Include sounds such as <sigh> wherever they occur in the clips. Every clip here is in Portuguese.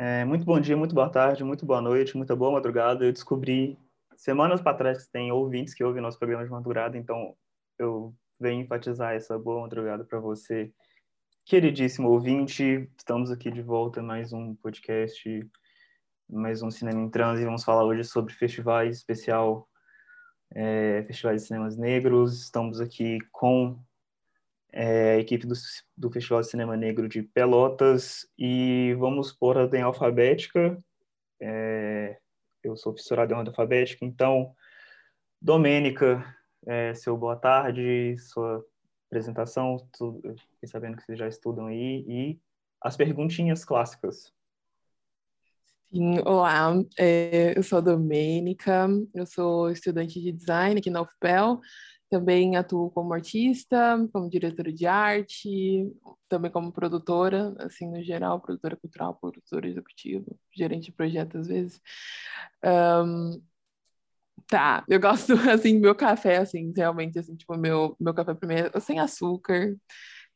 É, muito bom dia, muito boa tarde, muito boa noite, muita boa madrugada. Eu descobri semanas para trás que tem ouvintes que ouvem nosso programa de madrugada, então eu venho enfatizar essa boa madrugada para você, queridíssimo ouvinte. Estamos aqui de volta mais um podcast, mais um Cinema em Transe. Vamos falar hoje sobre festivais especial, é, festivais de cinemas negros. Estamos aqui com é, equipe do, do Festival de Cinema Negro de Pelotas e vamos por ordem alfabética. É, eu sou fissurado em ordem alfabética, então, Domênica, é, seu boa tarde, sua apresentação, tudo, fiquei sabendo que vocês já estudam aí, e as perguntinhas clássicas. Olá, é, eu sou a Domênica, eu sou estudante de design aqui na UFPEL, também atuo como artista, como diretora de arte, também como produtora, assim, no geral, produtora cultural, produtora executiva, gerente de projeto às vezes. Um, tá, eu gosto, <laughs> assim, meu café, assim, realmente, assim, tipo, meu, meu café primeiro, sem açúcar,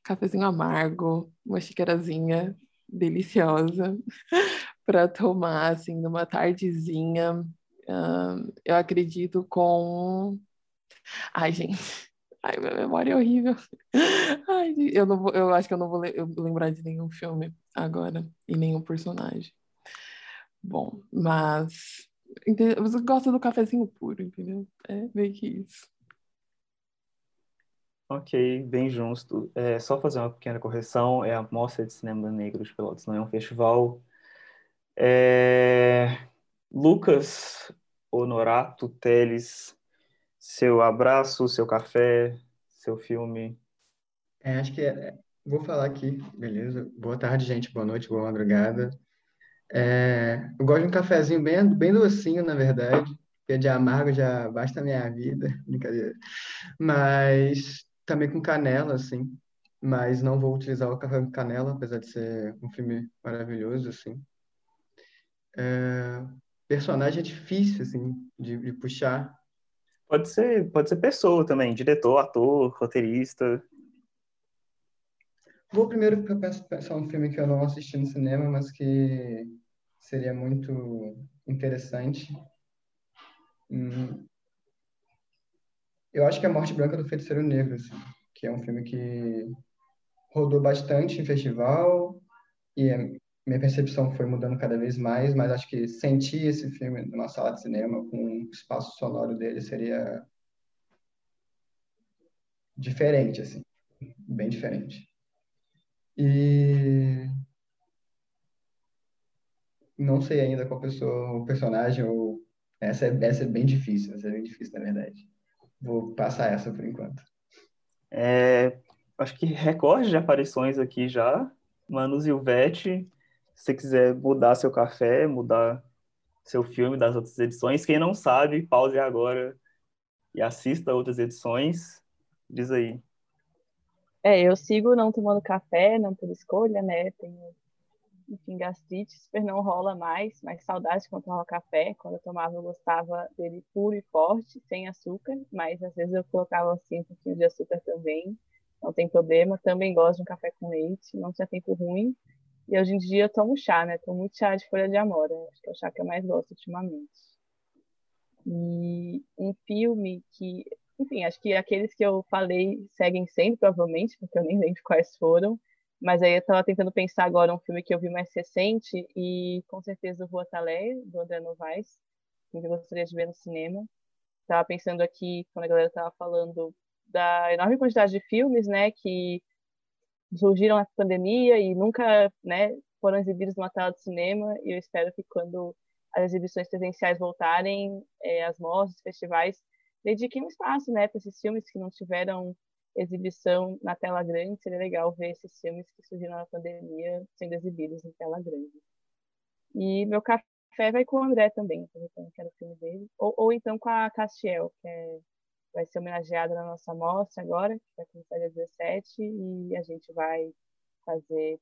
cafezinho amargo, uma xícarazinha deliciosa <laughs> para tomar, assim, numa tardezinha. Um, eu acredito com Ai, gente. Ai, minha memória é horrível. Ai, eu, não vou, eu acho que eu não vou lembrar de nenhum filme agora e nenhum personagem. Bom, mas você gosta do cafezinho puro, entendeu? É meio que isso. Ok, bem justo. É, só fazer uma pequena correção, é a Mostra de Cinema Negro de Pelotas, não é um festival. É... Lucas Honorato Teles seu abraço, seu café, seu filme. É, acho que é, vou falar aqui, beleza? Boa tarde, gente. Boa noite, boa madrugada. É, eu gosto de um cafezinho bem, bem docinho, na verdade, porque de amargo já basta a minha vida, <laughs> brincadeira. Mas também com canela, assim. Mas não vou utilizar o café com canela, apesar de ser um filme maravilhoso, assim. É, personagem é difícil, assim, de, de puxar, Pode ser, pode ser pessoa também, diretor, ator, roteirista. Vou primeiro pensar um filme que eu não assisti no cinema, mas que seria muito interessante. Hum. Eu acho que é A Morte Branca do Feiticeiro Negro, assim, que é um filme que rodou bastante em festival e é minha percepção foi mudando cada vez mais, mas acho que sentir esse filme numa sala de cinema com o espaço sonoro dele seria diferente, assim, bem diferente. E não sei ainda qual pessoa, o personagem ou essa é, essa é bem difícil, essa é bem difícil na verdade. Vou passar essa por enquanto. É, acho que recorde de aparições aqui já. Manu Zilvete, se você quiser mudar seu café, mudar seu filme das outras edições, quem não sabe, pause agora e assista outras edições. Diz aí. É, eu sigo não tomando café, não por escolha, né? Tenho, enfim, gastrite, super não rola mais, mas saudade quando tomava café. Quando eu tomava, eu gostava dele puro e forte, sem açúcar, mas às vezes eu colocava assim um pouquinho de açúcar também, não tem problema. Também gosto de um café com leite, não tinha tempo ruim. E hoje em dia eu tomo chá, né? Tomo muito chá de folha de amora. Acho que é o chá que eu mais gosto ultimamente. E um filme que, enfim, acho que aqueles que eu falei seguem sempre, provavelmente, porque eu nem lembro quais foram. Mas aí eu estava tentando pensar agora um filme que eu vi mais recente e com certeza o Rua Talé, do André Novaes, que eu gostaria de ver no cinema. Estava pensando aqui, quando a galera estava falando da enorme quantidade de filmes, né, que surgiram na pandemia e nunca né, foram exibidos numa tela de cinema. E eu espero que quando as exibições presenciais voltarem, é, as mostras, festivais, dediquem um espaço né, para esses filmes que não tiveram exibição na tela grande. Seria legal ver esses filmes que surgiram na pandemia sendo exibidos em tela grande. E meu café vai com o André também, que era o filme dele. Ou, ou então com a Castiel, que é vai ser homenageada na nossa mostra agora, que vai começar dia 17, e a gente vai fazer,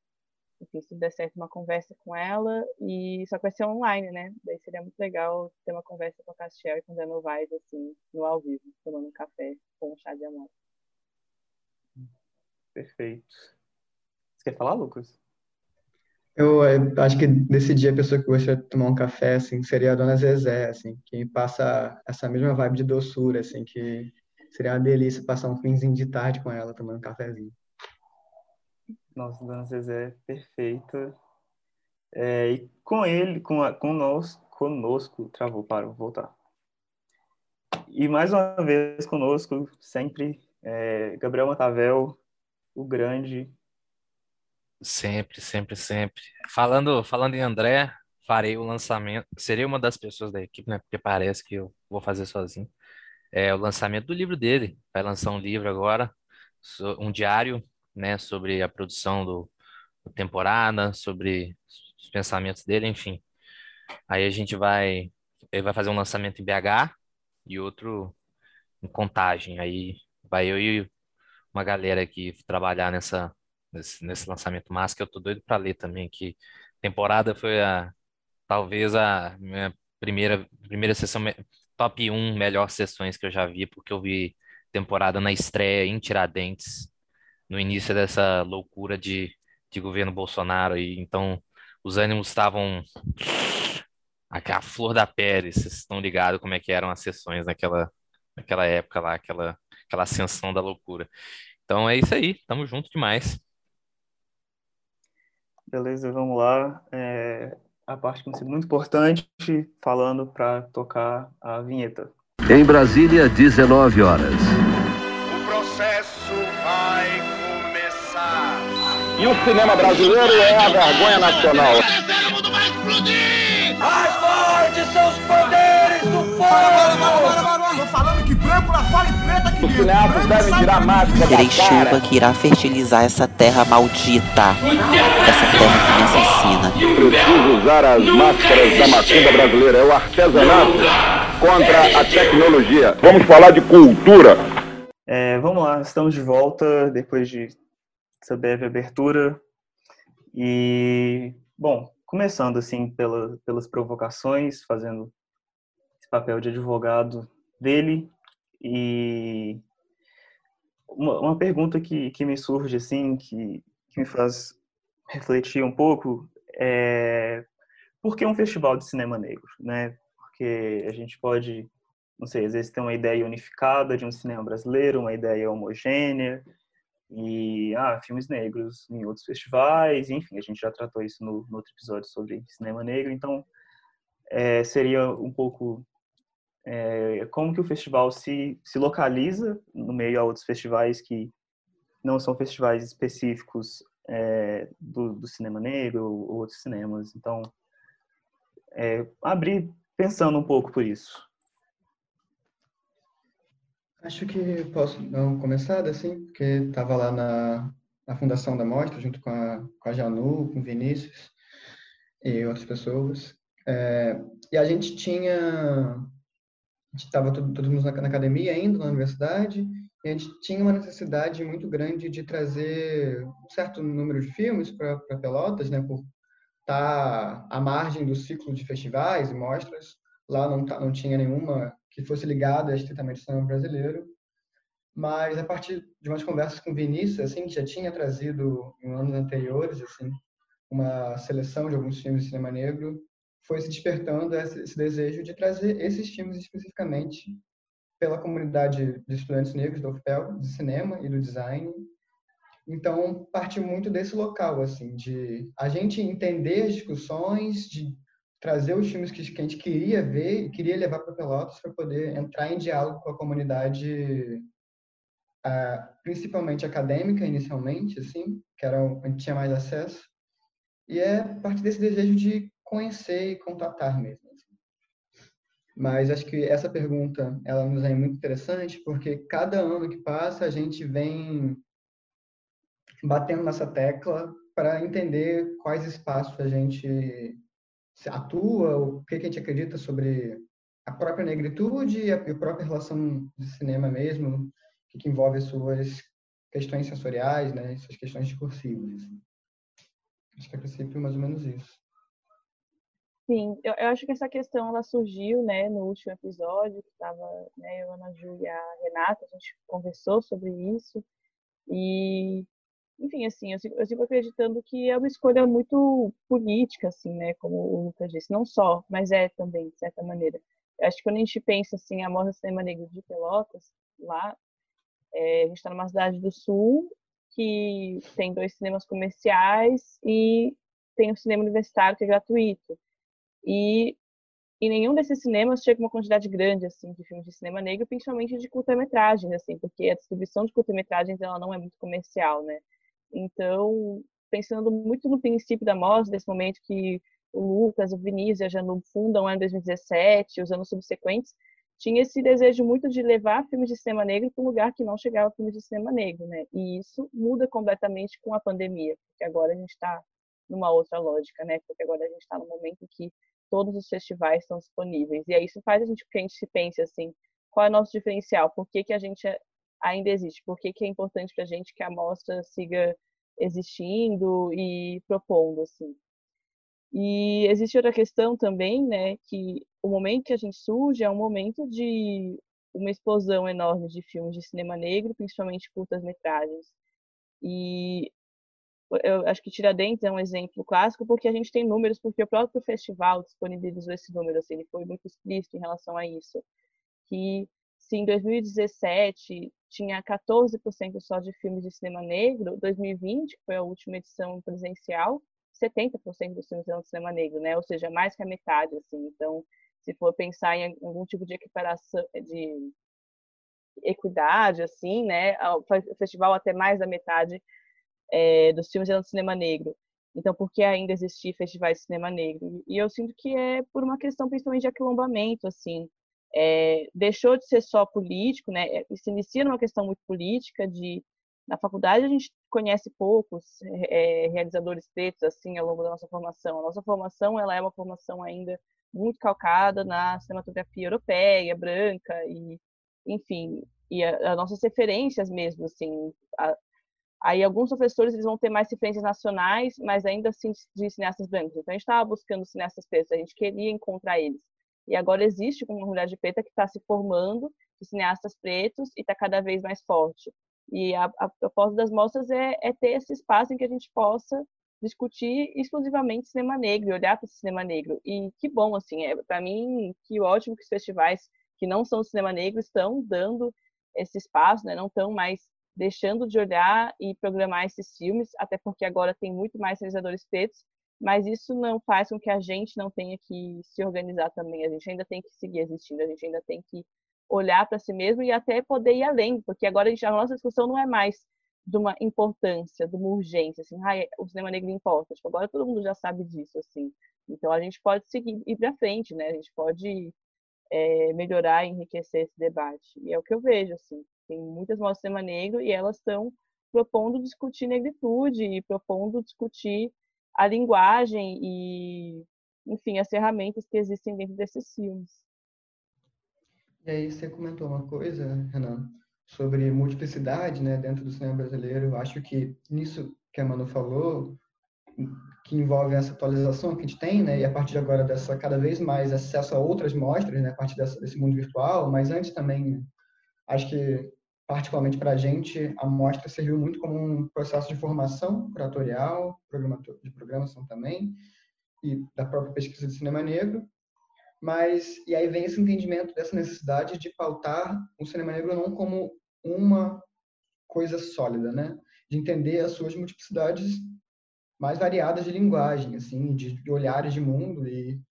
enfim, se der certo, uma conversa com ela, e só que vai ser online, né? Daí seria muito legal ter uma conversa com a Castiel e com o Zé Novaes, assim, no ao vivo, tomando um café com um chá de amor. Perfeito. Você quer falar, Lucas? Eu, eu acho que dia a pessoa que gostaria de tomar um café, assim, seria a Dona Zezé, assim, que passa essa mesma vibe de doçura, assim, que seria uma delícia passar um finzinho de tarde com ela tomando um cafezinho. Nossa, Dona Zezé, perfeita. É, e com ele, com, a, nós, conosco, travou, para, vou voltar. E mais uma vez conosco, sempre, é, Gabriel Matavel, o grande. Sempre, sempre, sempre. Falando, falando em André, farei o lançamento. Seria uma das pessoas da equipe, né? Porque parece que eu vou fazer sozinho. É o lançamento do livro dele. Vai lançar um livro agora, um diário, né? Sobre a produção do, do temporada, sobre os pensamentos dele, enfim. Aí a gente vai, ele vai fazer um lançamento em BH e outro em Contagem. Aí vai eu e uma galera aqui trabalhar nessa nesse, nesse lançamento massa que eu tô doido para ler também que temporada foi a talvez a minha primeira primeira sessão top 1 melhor sessões que eu já vi porque eu vi temporada na estreia em Tiradentes no início dessa loucura de, de governo Bolsonaro e então os ânimos estavam a flor da pele, vocês estão ligados como é que eram as sessões naquela, naquela época lá, aquela, aquela ascensão da loucura. Então é isso aí, tamo junto demais. Beleza, vamos lá. É, a parte que é muito importante, falando para tocar a vinheta. Em Brasília, 19 horas. O processo vai começar. E o cinema brasileiro é a vergonha nacional. Mais forte são os poderes do povo! Tô falando que branco na fala e Os cineastas devem tirar máscara Terei chuva que irá fertilizar essa terra maldita. Essa terra que me assassina. Preciso usar as máscaras da macumba brasileira. É o artesanato contra a tecnologia. Vamos falar de cultura. É, vamos lá, estamos de volta depois de essa breve abertura. E, bom, começando assim pela, pelas provocações, fazendo esse papel de advogado dele. E uma, uma pergunta que, que me surge, assim, que, que me faz refletir um pouco, é por que um festival de cinema negro, né? Porque a gente pode, não sei, às vezes ter uma ideia unificada de um cinema brasileiro, uma ideia homogênea, e ah, filmes negros em outros festivais, enfim, a gente já tratou isso no, no outro episódio sobre cinema negro, então é, seria um pouco é, como que o festival se, se localiza no meio a outros festivais que não são festivais específicos é, do, do, cinema negro ou outros cinemas. Então, é, abrir pensando um pouco por isso. Acho que posso dar uma começada, assim, porque estava lá na, na fundação da mostra, junto com a, com a Janu, com o Vinícius e outras pessoas. É, e a gente tinha... A gente estava todo, todo na, academia ainda, na universidade, e a gente tinha uma necessidade muito grande de trazer um certo número de filmes para Pelotas, né, por estar tá à margem do ciclo de festivais e mostras. Lá não, tá, não tinha nenhuma que fosse ligada estritamente ao cinema brasileiro. Mas a partir de umas conversas com Vinícius, assim, que já tinha trazido em anos anteriores, assim, uma seleção de alguns filmes de cinema negro, foi se despertando esse, esse desejo de trazer esses filmes especificamente pela comunidade de estudantes negros da UFPEL, de cinema e do design. Então, parte muito desse local, assim, de a gente entender as discussões, de trazer os filmes que, que a gente queria ver e queria levar para Pelotas para poder entrar em diálogo com a comunidade, uh, principalmente acadêmica, inicialmente, assim, que era onde tinha mais acesso. E é parte desse desejo de conhecer e contatar mesmo. Assim. Mas acho que essa pergunta, ela nos é muito interessante, porque cada ano que passa, a gente vem batendo nessa tecla para entender quais espaços a gente atua, o que, a gente acredita sobre a própria negritude e a, própria relação de cinema mesmo, que, envolve as suas questões sensoriais, né, suas questões discursivas. Acho que é a princípio mais ou menos isso. Sim, eu, eu, acho que essa questão ela surgiu, né, no último episódio, que estava, né, eu, Ana Ju e a Renata, a gente conversou sobre isso, e enfim, assim, eu, eu sigo acreditando que é uma escolha muito política, assim, né, como o Lucas disse, não só, mas é também, de certa maneira. Eu acho que quando a gente pensa, assim, a Mostra Cinema Negro de Pelotas, lá, é, a gente está numa cidade do sul que tem dois cinemas comerciais e tem um cinema universitário que é gratuito. E em nenhum desses cinemas chega uma quantidade grande assim de filmes de cinema negro, principalmente de curta-metragens, assim, porque a distribuição de curta-metragens ela não é muito comercial, né? Então, pensando muito no princípio da mostra, desse momento que o Lucas, o Vinícius e a Janu fundam em 2017, os anos subsequentes, tinha esse desejo muito de levar filmes de cinema negro para um lugar que não chegava filmes de cinema negro, né? E isso muda completamente com a pandemia, porque agora a gente está numa outra lógica, né? Porque agora a gente está no momento que todos os festivais estão disponíveis. E aí isso faz a gente que a gente se pense assim, qual é o nosso diferencial? Por que, que a gente ainda existe? Por que, que é importante para a gente que a mostra siga existindo e propondo, assim? E existe outra questão também, né, que o momento que a gente surge é um momento de uma explosão enorme de filmes de cinema negro, principalmente curtas-metragens. E eu acho que Tiradentes é um exemplo clássico porque a gente tem números, porque o próprio festival disponibilizou esse número, assim, ele foi muito explícito em relação a isso. Que se em 2017 tinha 14% só de filmes de cinema negro, 2020, que foi a última edição presencial, 70% dos filmes eram de cinema negro, né? Ou seja, mais que a metade, assim. Então, se for pensar em algum tipo de equiparação, de equidade, assim, né? O festival até mais da metade é, dos filmes eram de cinema negro. Então, por que ainda existir festivais de cinema negro? E eu sinto que é por uma questão principalmente de aquilombamento, assim. É, deixou de ser só político, né? Se inicia numa questão muito política de na faculdade a gente conhece poucos é, realizadores pretos assim ao longo da nossa formação. A nossa formação ela é uma formação ainda muito calcada na cinematografia europeia, branca e enfim, e as nossas referências mesmo assim. A, aí alguns professores eles vão ter mais referências nacionais, mas ainda assim de cineastas brancos. Então a gente estava buscando cineastas pretos, a gente queria encontrar eles. E agora existe uma comunidade preta que está se formando de cineastas pretos e está cada vez mais forte. E a, a proposta das mostras é, é, ter esse espaço em que a gente possa discutir exclusivamente cinema negro, olhar para o cinema negro. E que bom, assim, é, para mim, que ótimo que os festivais que não são cinema negro estão dando esse espaço, né? não estão mais deixando de olhar e programar esses filmes, até porque agora tem muito mais realizadores pretos, mas isso não faz com que a gente não tenha que se organizar também, a gente ainda tem que seguir existindo, a gente ainda tem que olhar para si mesmo e até poder ir além, porque agora a, gente, a nossa discussão não é mais de uma importância, de uma urgência, assim, ah, o cinema negro importa. Tipo, agora todo mundo já sabe disso, assim. Então a gente pode seguir ir para frente, né? A gente pode é, melhorar, enriquecer esse debate. E é o que eu vejo, assim. Tem muitas mostras de cinema negro e elas estão propondo discutir negritude e propondo discutir a linguagem e, enfim, as ferramentas que existem dentro desses filmes. E aí você comentou uma coisa, Renan, sobre multiplicidade, né, dentro do cinema brasileiro. Eu acho que nisso que a Manu falou, que envolve essa atualização que a gente tem, né, e a partir de agora dessa cada vez mais acesso a outras mostras, né, a partir dessa, desse mundo virtual, mas antes também, acho que particularmente para a gente, a mostra serviu muito como um processo de formação curatorial, de programação também, e da própria pesquisa de cinema negro, mas e aí vem esse entendimento dessa necessidade de pautar o cinema negro não como uma coisa sólida, né? De entender as suas multiplicidades mais variadas de linguagem, assim, de, de olhares de mundo e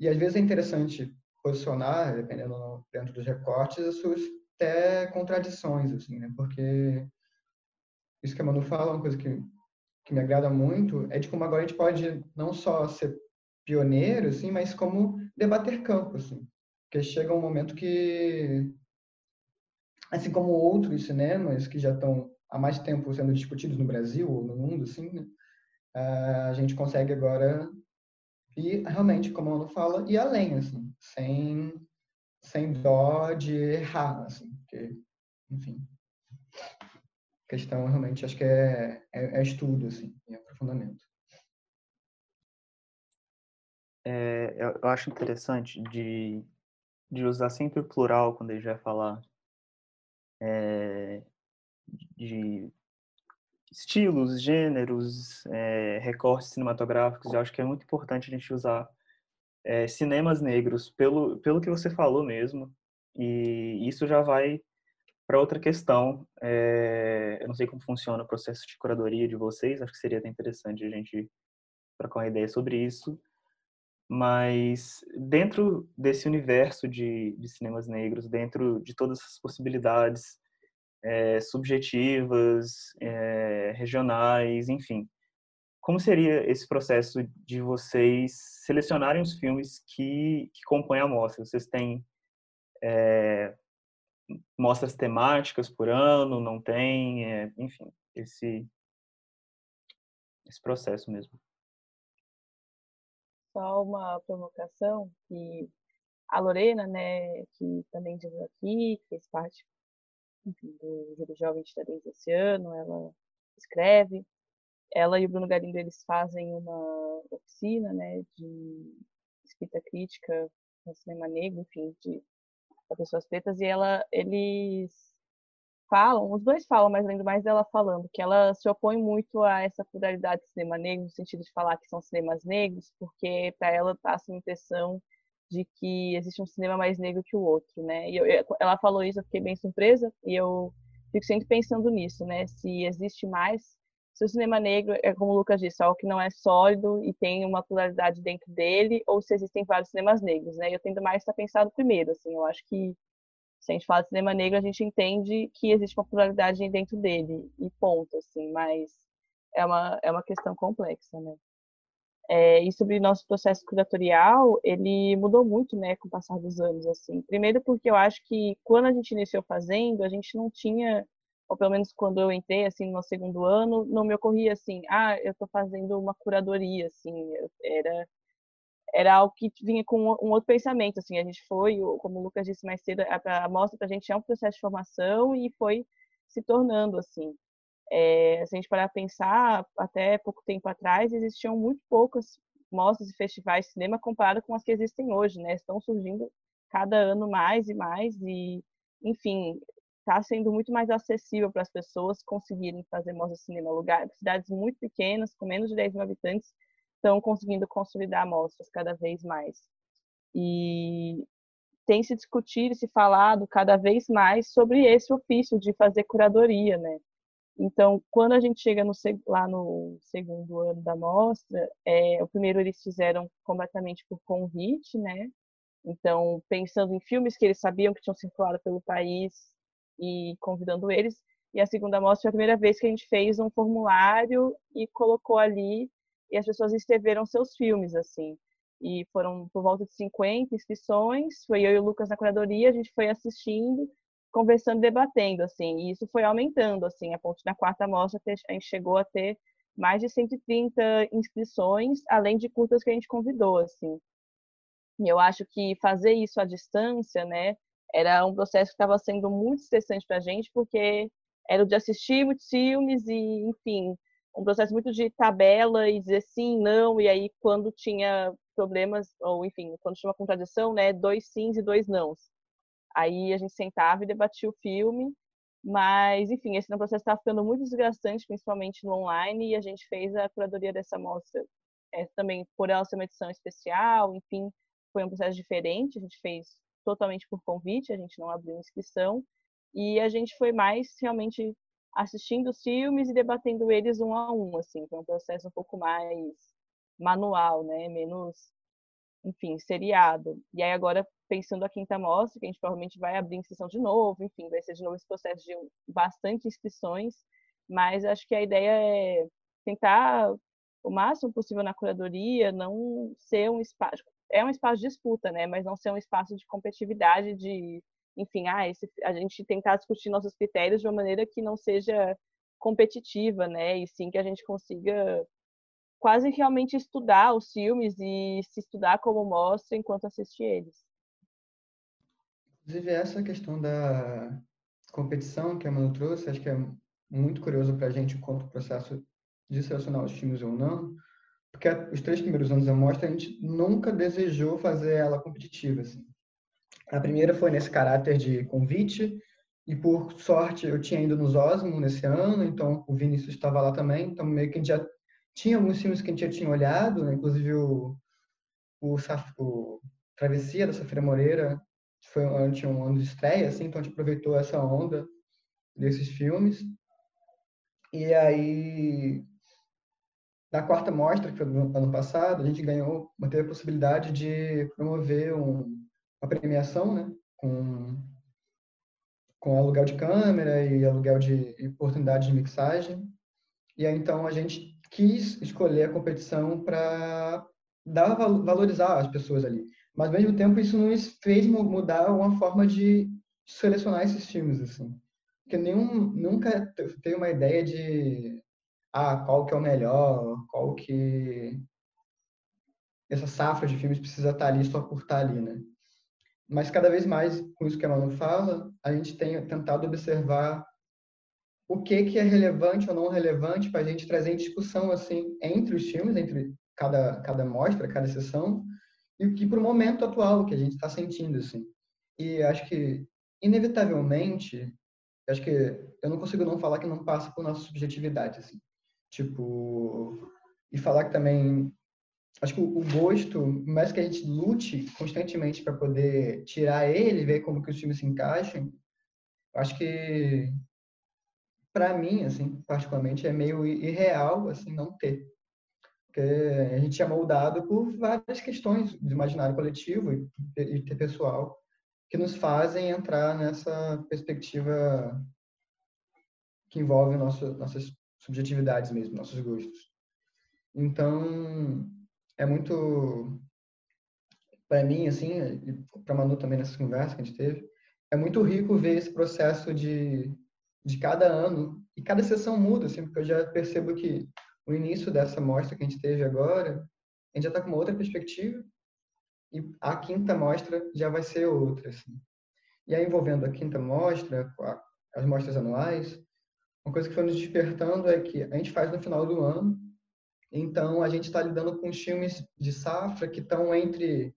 e às vezes é interessante posicionar, dependendo dentro dos recortes, as suas até contradições, assim, né? Porque isso que a Manu fala, uma coisa que que me agrada muito é de como agora a gente pode não só ser pioneiro, assim, mas como debater campo, assim. Porque chega um momento que, assim como outros cinemas que já estão há mais tempo sendo discutidos no Brasil ou no mundo, assim, né? a gente consegue agora ir realmente, como a Ana fala, ir além, assim, sem, sem dó de errar, assim, porque, enfim, a questão realmente acho que é, é, é estudo, assim, é aprofundamento é, eu, eu, acho interessante de, de usar sempre o plural quando gente vai falar é, de estilos, gêneros, é, recortes cinematográficos. Eu acho que é muito importante a gente usar é, cinemas negros pelo, pelo que você falou mesmo. E isso já vai para outra questão. É, eu não sei como funciona o processo de curadoria de vocês, acho que seria até interessante a gente trocar uma ideia sobre isso. Mas dentro desse universo de, de cinemas negros, dentro de todas as possibilidades é, subjetivas, regionais, enfim, como seria esse processo de vocês selecionarem os filmes que, que compõem a mostra? Vocês têm é, mostras temáticas por ano, não tem, é, enfim, esse, esse processo mesmo. Só uma provocação que a Lorena, né, que também diz aqui, fez parte enfim, do Júlio Jovem de Tiradentes esse ano, ela escreve. Ela e o Bruno Galindo, eles fazem uma oficina, né, de escrita crítica no cinema negro, enfim, de pessoas pretas, e ela, eles falam, os dois falam, mas lembro mais dela falando, que ela se opõe muito a essa pluralidade de cinema negro, no sentido de falar que são cinemas negros, porque para ela passa a impressão de que existe um cinema mais negro que o outro, né? E eu, ela falou isso, eu fiquei bem surpresa, e eu fico sempre pensando nisso, né? Se existe mais, se o cinema negro é como o Lucas disse, algo que não é sólido e tem uma pluralidade dentro dele, ou se existem vários cinemas negros, né? Eu tendo mais a pensar no primeiro, assim, eu acho que se a gente fala de cinema negro, a gente entende que existe uma pluralidade dentro dele, e ponto, assim, mas é uma, é uma questão complexa, né? É, e sobre nosso processo curatorial, ele mudou muito, né, com o passar dos anos, assim. Primeiro porque eu acho que quando a gente iniciou fazendo, a gente não tinha, ou pelo menos quando eu entrei, assim, no segundo ano, não me ocorria assim, ah, eu estou fazendo uma curadoria, assim, era era algo que vinha com um outro pensamento, assim, a gente foi, como o Lucas disse mais cedo, a, mostra para a gente é um processo de formação e foi se tornando, assim. É, se a gente parar pensar, até pouco tempo atrás existiam muito poucas mostras e festivais de cinema comparado com as que existem hoje, né? Estão surgindo cada ano mais e mais e, enfim, está sendo muito mais acessível para as pessoas conseguirem fazer mostras de cinema. Lugar, cidades muito pequenas, com menos de 10 mil habitantes, estão conseguindo consolidar mostras cada vez mais. E tem se discutido e se falado cada vez mais sobre esse ofício de fazer curadoria, né? Então, quando a gente chega no, lá no segundo ano da mostra, é, o primeiro eles fizeram completamente por convite, né? Então, pensando em filmes que eles sabiam que tinham circulado pelo país e convidando eles. E a segunda mostra foi a primeira vez que a gente fez um formulário e colocou ali e as pessoas escreveram seus filmes, assim. E foram por volta de 50 inscrições. Foi eu e o Lucas na curadoria, a gente foi assistindo conversando, debatendo, assim, e isso foi aumentando, assim, a ponto na quarta mostra a gente chegou a ter mais de 130 inscrições, além de curtas que a gente convidou, assim. E eu acho que fazer isso à distância, né, era um processo que estava sendo muito estressante para a gente, porque era o de assistir muitos filmes e, enfim, um processo muito de tabela e dizer sim, não, e aí quando tinha problemas, ou enfim, quando tinha uma contradição, né, dois sims e dois nãos. Aí a gente sentava e debatia o filme, mas, enfim, esse processo estava ficando muito desgastante, principalmente no online, e a gente fez a curadoria dessa mostra é, também por ela ser uma edição especial, enfim, foi um processo diferente, a gente fez totalmente por convite, a gente não abriu inscrição, e a gente foi mais realmente assistindo os filmes e debatendo eles um a um, assim, foi um processo um pouco mais manual, né, menos, enfim, seriado. E aí agora pensando a quinta mostra, que a gente provavelmente vai abrir inscrição de novo, enfim, vai ser de novo esse processo de bastante inscrições, mas acho que a ideia é tentar o máximo possível na curadoria, não ser um espaço, é um espaço de disputa, né, mas não ser um espaço de competitividade, de, enfim, ah, esse, a gente tentar discutir nossos critérios de uma maneira que não seja competitiva, né, e sim que a gente consiga quase realmente estudar os filmes e se estudar como mostra enquanto assiste eles. Inclusive, essa questão da competição que a Manu trouxe, acho que é muito curioso para a gente enquanto processo de selecionar os filmes ou não, porque os três primeiros anos da mostra a gente nunca desejou fazer ela competitiva. Assim. A primeira foi nesse caráter de convite, E por sorte eu tinha ido nos Osmo nesse ano, então o Vinícius estava lá também, então meio que a gente já tinha alguns filmes que a gente já tinha olhado, né? inclusive o, o, o Travessia da Safira Moreira, foi tinha um ano de estreia, assim, então a gente aproveitou essa onda desses filmes. E aí, na quarta mostra, que foi no ano passado, a gente ganhou, teve a possibilidade de promover um, uma premiação, né, com, com aluguel de câmera e aluguel de oportunidade de mixagem. E aí, então, a gente quis escolher a competição para dar valorizar as pessoas ali. Mas, ao mesmo tempo, isso nos fez mudar uma forma de selecionar esses filmes, assim. Porque nenhum, nunca teve uma ideia de ah, qual que é o melhor, qual que essa safra de filmes precisa estar ali só por estar ali, né? Mas cada vez mais, com isso que a Manu fala, a gente tem tentado observar o que que é relevante ou não relevante para a gente trazer em discussão assim entre os filmes, entre cada cada mostra, cada sessão, e o que para o momento atual que a gente está sentindo assim. E acho que inevitavelmente, acho que eu não consigo não falar que não passa por nossa subjetividade assim. Tipo, e falar que também acho que o gosto, mais que a gente lute constantemente para poder tirar ele, ver como que os filmes se encaixam, acho que para mim, assim, particularmente, é meio irreal, assim, não ter. Porque a gente é moldado por várias questões do imaginário coletivo e, e pessoal que nos fazem entrar nessa perspectiva que envolve nosso, nossas subjetividades mesmo, nossos gostos. Então, é muito para mim assim, para Manu também nessa conversa que a gente teve, é muito rico ver esse processo de de cada ano e cada sessão muda, assim, porque eu já percebo que o início dessa mostra que a gente teve agora, a gente já está com uma outra perspectiva e a quinta mostra já vai ser outra. Assim. E aí, envolvendo a quinta mostra, as mostras anuais, uma coisa que foi nos despertando é que a gente faz no final do ano, então a gente está lidando com filmes de safra que estão entre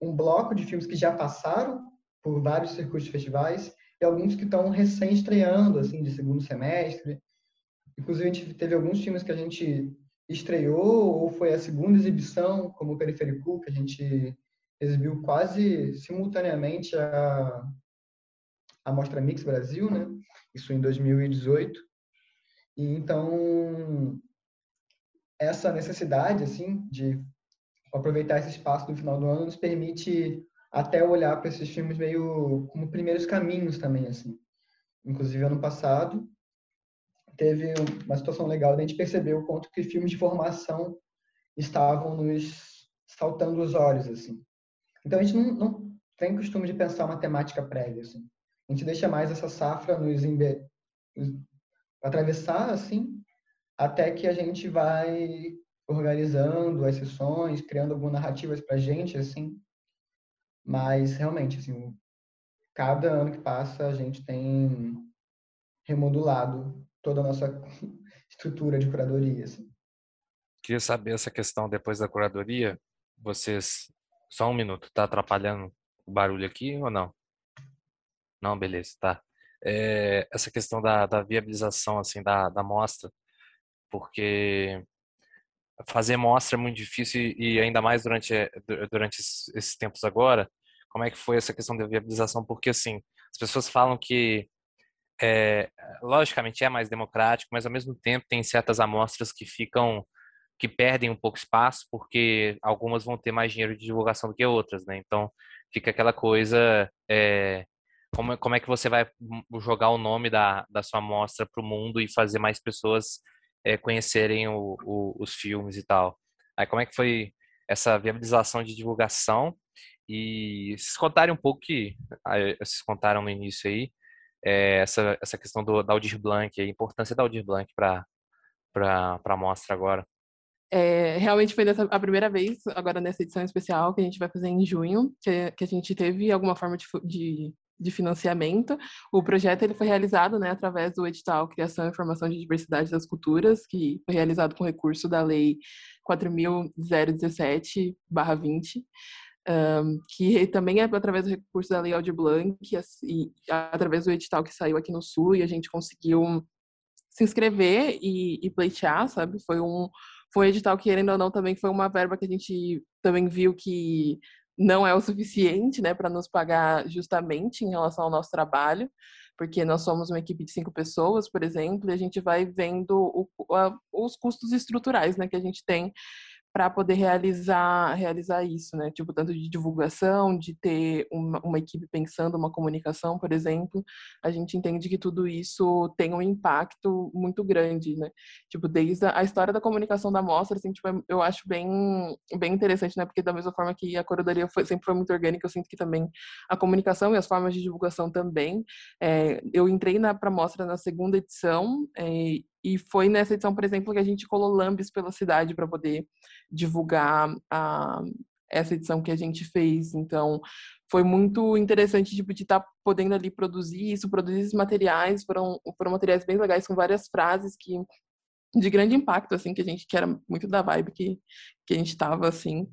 um bloco de filmes que já passaram por vários circuitos de festivais e alguns que estão recém-estreando, assim, de segundo semestre. Inclusive, a gente teve alguns filmes que a gente estreou ou foi a segunda exibição, como o Periférico, que a gente exibiu quase simultaneamente a, a Mostra Mix Brasil, né? Isso em 2018. E então essa necessidade assim de aproveitar esse espaço do final do ano nos permite até olhar para esses filmes meio como primeiros caminhos também assim. Inclusive ano passado teve uma situação legal, a gente percebeu o quanto que filmes de formação estavam nos saltando os olhos, assim. Então, a gente não, não tem costume de pensar uma temática prévia, assim. A gente deixa mais essa safra nos, nos atravessar, assim, até que a gente vai organizando as sessões, criando algumas narrativas para a gente, assim. Mas, realmente, assim, cada ano que passa, a gente tem remodulado toda a nossa <laughs> estrutura de curadoria. Assim. Queria saber essa questão depois da curadoria. Vocês. Só um minuto, tá atrapalhando o barulho aqui ou não? Não, beleza, tá. É, essa questão da, da viabilização assim da, da mostra, porque fazer mostra é muito difícil e ainda mais durante durante esses tempos agora. Como é que foi essa questão da viabilização? Porque assim, as pessoas falam que é, logicamente é mais democrático, mas ao mesmo tempo tem certas amostras que ficam que perdem um pouco espaço porque algumas vão ter mais dinheiro de divulgação do que outras, né? Então fica aquela coisa é, como, como é que você vai jogar o nome da, da sua amostra para o mundo e fazer mais pessoas é, conhecerem o, o, os filmes e tal. Aí como é que foi essa viabilização de divulgação e vocês contarem um pouco que vocês contaram no início aí é, essa, essa questão do, da Aldir Blanc, a importância da Aldir Blanc para a mostra agora. É, realmente foi a primeira vez, agora nessa edição especial, que a gente vai fazer em junho, que, que a gente teve alguma forma de, de, de, financiamento. O projeto ele foi realizado né, através do edital Criação e Formação de Diversidade das Culturas, que foi realizado com recurso da Lei 4.017-20. um, que também é através do recurso da Lei Aldir Blanc e, através do edital que saiu aqui no Sul e a gente conseguiu se inscrever e, e pleitear, sabe? Foi um, foi um edital que, querendo ou não, também foi uma verba que a gente também viu que não é o suficiente, né, para nos pagar justamente em relação ao nosso trabalho, porque nós somos uma equipe de cinco pessoas, por exemplo, e a gente vai vendo o, a, os custos estruturais, né, que a gente tem para poder realizar realizar isso, né? Tipo, tanto de divulgação, de ter uma, uma, equipe pensando uma comunicação, por exemplo, a gente entende que tudo isso tem um impacto muito grande, né? Tipo, desde a, a história da comunicação da mostra, assim, tipo, eu acho bem bem interessante, né? Porque da mesma forma que a curadoria foi, sempre foi muito orgânica, eu sinto que também a comunicação e as formas de divulgação também. É, eu entrei na para mostra na segunda edição é, e foi nessa edição, por exemplo, que a gente colou lambes pela cidade para poder divulgar a, essa edição que a gente fez. Então, foi muito interessante tipo, de estar tá podendo ali produzir isso, produzir esses materiais. Foram, foram materiais bem legais, com várias frases que de grande impacto, assim, que a gente, que era muito da vibe que, que a gente estava, assim.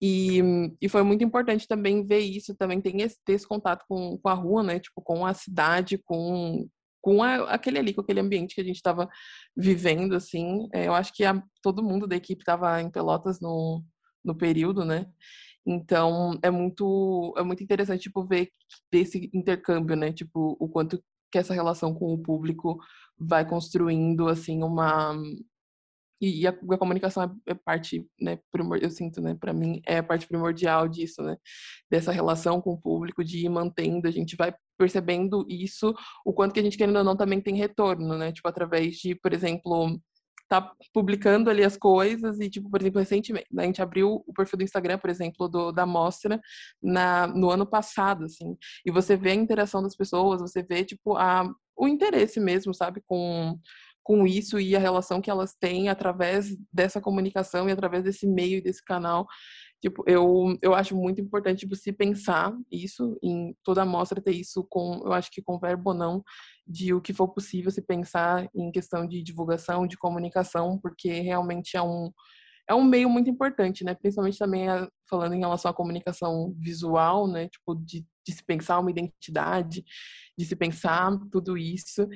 E, e foi muito importante também ver isso, também tem esse, ter esse contato com, com a rua, né, tipo, com a cidade, com, com a, aquele ali, com aquele ambiente que a gente estava vivendo, assim. É, eu acho que a, todo mundo da equipe estava em Pelotas no, no período, né? Então, é muito, é muito interessante, tipo, ver desse intercâmbio, né? Tipo, o quanto que essa relação com o público vai construindo, assim, uma, e, a, a, comunicação é, é parte, né, primor, eu sinto, né, para mim é a parte primordial disso, né, dessa relação com o público, de ir mantendo, a gente vai percebendo isso, o quanto que a gente querendo ou não também tem retorno, né, tipo através de, por exemplo, tá publicando ali as coisas e tipo, por exemplo, recentemente, a gente abriu o perfil do Instagram, por exemplo, do, da mostra na no ano passado, assim, e você vê a interação das pessoas, você vê tipo a o interesse mesmo, sabe, com com isso e a relação que elas têm através dessa comunicação e através desse meio desse canal. Tipo, eu, eu acho muito importante tipo, se pensar isso, em toda a mostra ter isso com, eu acho que com verbo ou não, de o que for possível se pensar em questão de divulgação, de comunicação, porque realmente é um, é um meio muito importante, né? Principalmente também falando em relação à comunicação visual, né? Tipo, de, de se pensar uma identidade, de se pensar tudo isso.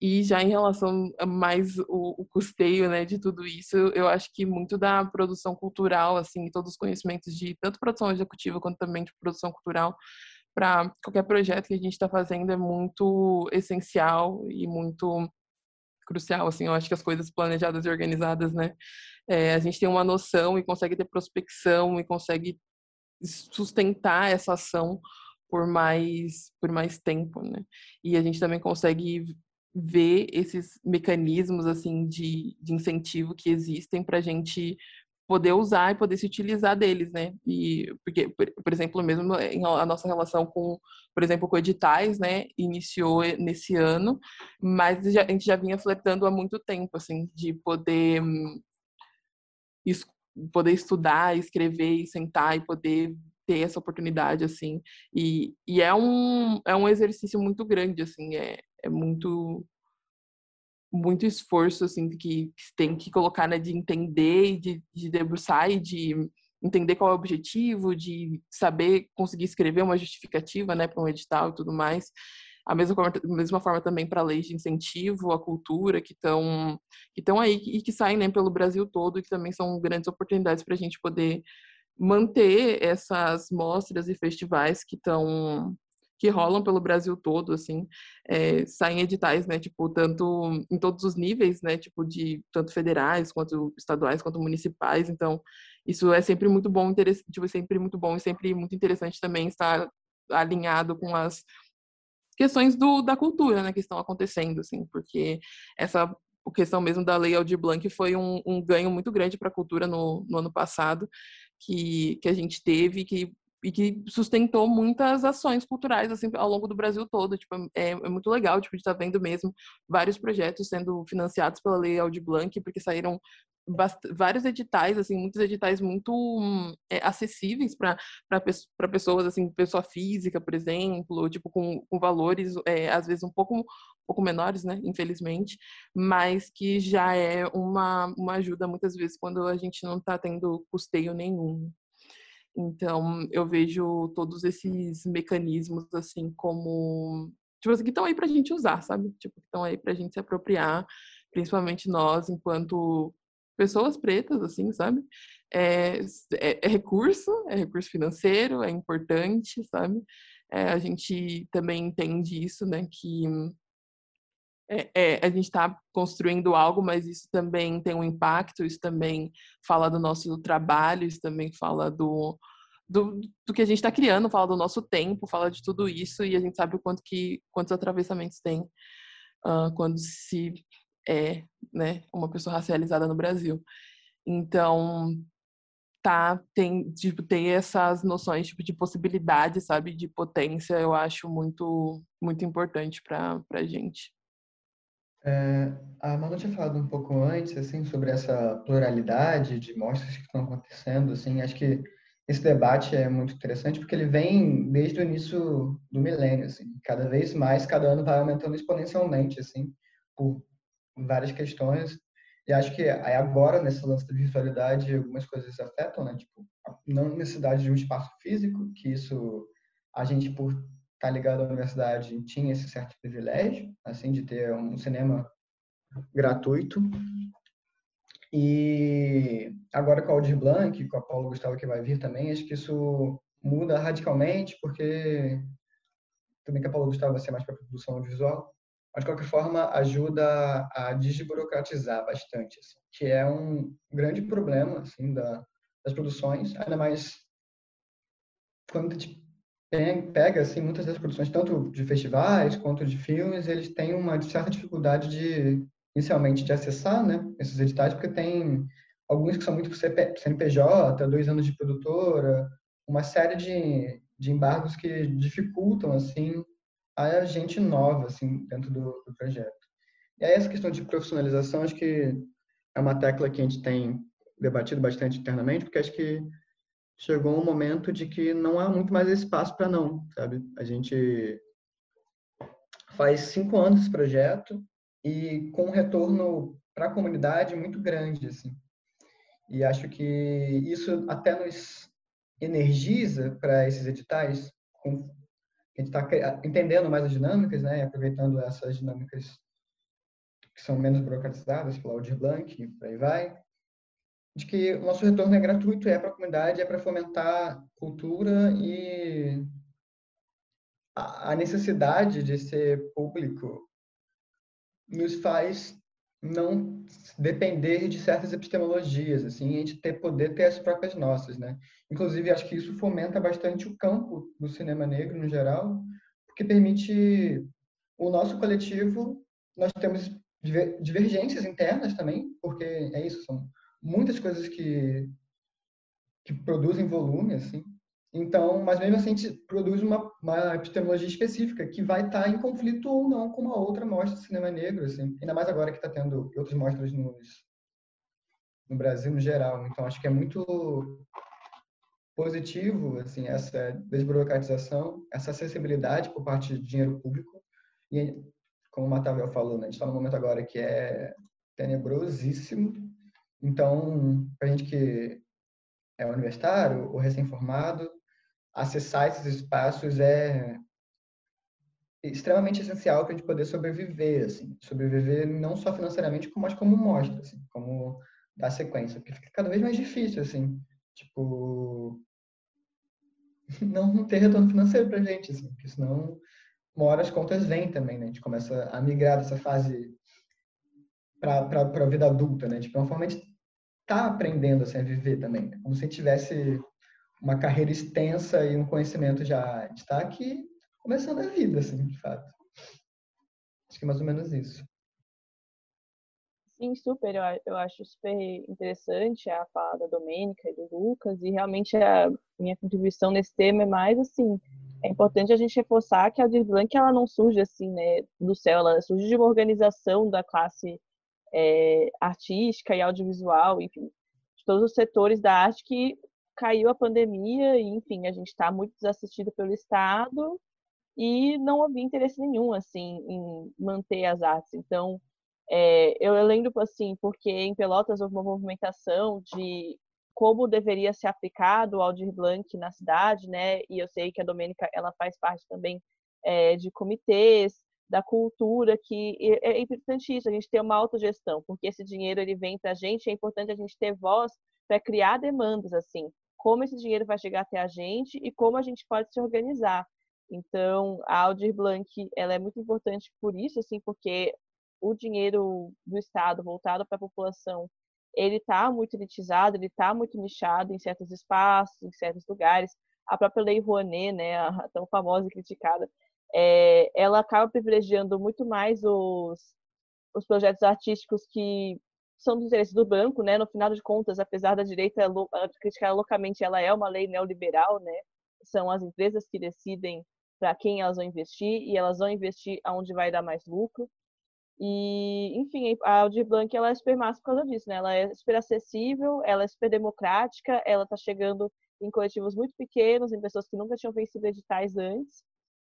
E já em relação a mais o, o, custeio, né, de tudo isso, eu acho que muito da produção cultural, assim, todos os conhecimentos de tanto produção executiva quanto também de produção cultural para qualquer projeto que a gente está fazendo é muito essencial e muito crucial, assim, eu acho que as coisas planejadas e organizadas, né, é, a gente tem uma noção e consegue ter prospecção e consegue sustentar essa ação por mais por mais tempo, né? E a gente também consegue ver esses mecanismos assim de, de incentivo que existem para a gente poder usar e poder se utilizar deles, né? E porque, por, por, exemplo, mesmo a nossa relação com, por exemplo, com editais, né, iniciou nesse ano, mas já, a gente já vinha flertando há muito tempo, assim, de poder es, poder estudar, escrever e sentar e poder ter essa oportunidade, assim, e, e é um é um exercício muito grande, assim, é, é muito muito esforço assim que, que tem que colocar né, de entender de, de debruçar e de entender qual é o objetivo de saber conseguir escrever uma justificativa né para um edital e tudo mais. A mesma forma, mesma forma também para leis de incentivo à cultura que estão que estão aí e que saem né, pelo Brasil todo e que também são grandes oportunidades para a gente poder manter essas mostras e festivais que estão que rolam pelo Brasil todo, assim, é, saem editais, né, tipo, tanto em todos os níveis, né, tipo, de tanto federais, quanto estaduais, quanto municipais, então, isso é sempre muito bom, tipo, é sempre muito bom e sempre muito interessante também estar alinhado com as questões do, da cultura, né, que estão acontecendo, assim, porque essa questão mesmo da Lei Aldir Blanc foi um, um ganho muito grande para a cultura no, no ano passado, que, que a gente teve, que e que sustentou muitas ações culturais assim ao longo do Brasil todo. Tipo, é, é muito legal tipo, de estar tá vendo mesmo vários projetos sendo financiados pela Lei Aldir Blanc, porque saíram vários editais, assim, muitos editais muito é, acessíveis para pessoas, assim, pessoa física, por exemplo, tipo, com, com valores, é, às vezes, um pouco, um pouco menores, né, infelizmente, mas que já é uma, uma ajuda, muitas vezes, quando a gente não está tendo custeio nenhum. Então, eu vejo todos esses mecanismos, assim, como. Tipo assim, que estão aí pra gente usar, sabe? Tipo, que estão aí pra gente se apropriar, principalmente nós, enquanto pessoas pretas, assim, sabe? É, é, é recurso, é recurso financeiro, é importante, sabe? É, a gente também entende isso, né? Que é, é, a gente está construindo algo, mas isso também tem um impacto, isso também fala do nosso trabalho, isso também fala do, do, do que a gente está criando, fala do nosso tempo, fala de tudo isso, e a gente sabe o quanto que, quantos atravessamentos tem uh, quando se é né, uma pessoa racializada no Brasil. Então, tá, tem, tipo, ter essas noções tipo, de possibilidade, sabe, de potência, eu acho muito, muito importante para a gente. É, a Manu tinha falado um pouco antes, assim, sobre essa pluralidade de mostras que estão acontecendo, assim, acho que esse debate é muito interessante porque ele vem desde o início do milênio, assim, cada vez mais, cada ano vai aumentando exponencialmente, assim, por várias questões, e acho que agora, nesse lance da virtualidade, algumas coisas afetam, né, tipo, não necessidade de um espaço físico, que isso, a gente, por tá ligado à universidade tinha esse certo privilégio, assim, de ter um cinema gratuito. E agora com a Aldir Blanc, com a Paulo Gustavo que vai vir também, acho que isso muda radicalmente, porque também que a Paulo Gustavo vai ser mais para produção audiovisual, mas de qualquer forma ajuda a desburocratizar bastante, assim, que é um grande problema assim da, das produções, ainda mais quando gente pega assim muitas das produções tanto de festivais quanto de filmes eles têm uma certa dificuldade de inicialmente de acessar né esses editais porque tem alguns que são muito CNPJ dois anos de produtora uma série de, de embargos que dificultam assim a gente nova assim dentro do, do projeto. E aí essa questão de profissionalização acho que é uma tecla que a gente tem debatido bastante internamente porque acho que chegou um momento de que não há muito mais espaço para não, sabe? A gente faz cinco anos esse projeto e com um retorno para a comunidade muito grande, assim. E acho que isso até nos energiza para esses editais, com, a gente está entendendo mais as dinâmicas, né? Aproveitando essas dinâmicas que são menos burocratizadas, pela Aldir Blanc, e por aí vai de que o nosso retorno é gratuito, é para a comunidade, é para fomentar cultura e a necessidade de ser público nos faz não depender de certas epistemologias, assim, a gente ter poder ter as próprias nossas, né? Inclusive, acho que isso fomenta bastante o campo do cinema negro no geral, porque permite o nosso coletivo, nós temos divergências internas também, porque é isso, são muitas coisas que, que produzem volume, assim. Então, mas mesmo assim, a gente produz uma, uma epistemologia específica que vai estar em conflito ou não com uma outra mostra de cinema negro, assim. Ainda mais agora que está tendo outras mostras nos, no Brasil no geral. Então, acho que é muito positivo, assim, essa desburocratização, essa acessibilidade por parte de dinheiro público. E, como o Matavel falou, né, a gente está num momento agora que é tenebrosíssimo, então, para a gente que é universitário ou recém-formado, acessar esses espaços é extremamente essencial para a gente poder sobreviver, assim, sobreviver não só financeiramente, mas como mostra, assim, como dar sequência, porque fica cada vez mais difícil, assim, tipo, <laughs> não ter retorno financeiro para a gente, assim, porque senão uma hora as contas vêm também, né? A gente começa a migrar dessa fase para a vida adulta, né? Tipo, é uma forma de tá aprendendo assim, a viver também, né? como se tivesse uma carreira extensa e um conhecimento já de estar aqui começando a vida, assim, de fato. Acho que é mais ou menos isso. Sim, super. Eu, eu acho super interessante a fala da Domênica e do Lucas, e realmente a minha contribuição nesse tema é mais assim. É importante a gente reforçar que a Aldir Blanc ela não surge assim, né, do céu, ela surge de uma organização da classe é, artística e audiovisual, enfim, de todos os setores da arte que caiu a pandemia e, enfim, a gente está muito desassistido pelo Estado e não havia interesse nenhum, assim, em manter as artes. Então, é, eu lembro, assim, porque em Pelotas houve uma movimentação de como deveria ser aplicado o Aldir Blanc na cidade, né? E eu sei que a Domênica ela faz parte também é, de comitês da cultura que é importante isso a gente ter uma autogestão porque esse dinheiro ele vem para a gente é importante a gente ter voz para criar demandas assim como esse dinheiro vai chegar até a gente e como a gente pode se organizar então a Aldir Blanc ela é muito importante por isso assim porque o dinheiro do Estado voltado para a população ele está muito elitizado, ele está muito nichado em certos espaços, em certos lugares. A própria Lei Rouanet, né, tão famosa e criticada, é, ela acaba privilegiando muito mais os, os projetos artísticos que são do interesse do banco, né? No final de contas, apesar da direita criticar loucamente, ela é uma lei neoliberal, né? São as empresas que decidem para quem elas vão investir e elas vão investir aonde vai dar mais lucro. E, enfim, a Aldir Blanc ela é super massa por causa disso, né? Ela é super acessível, ela é super democrática, ela está chegando em coletivos muito pequenos, em pessoas que nunca tinham vencido editais antes.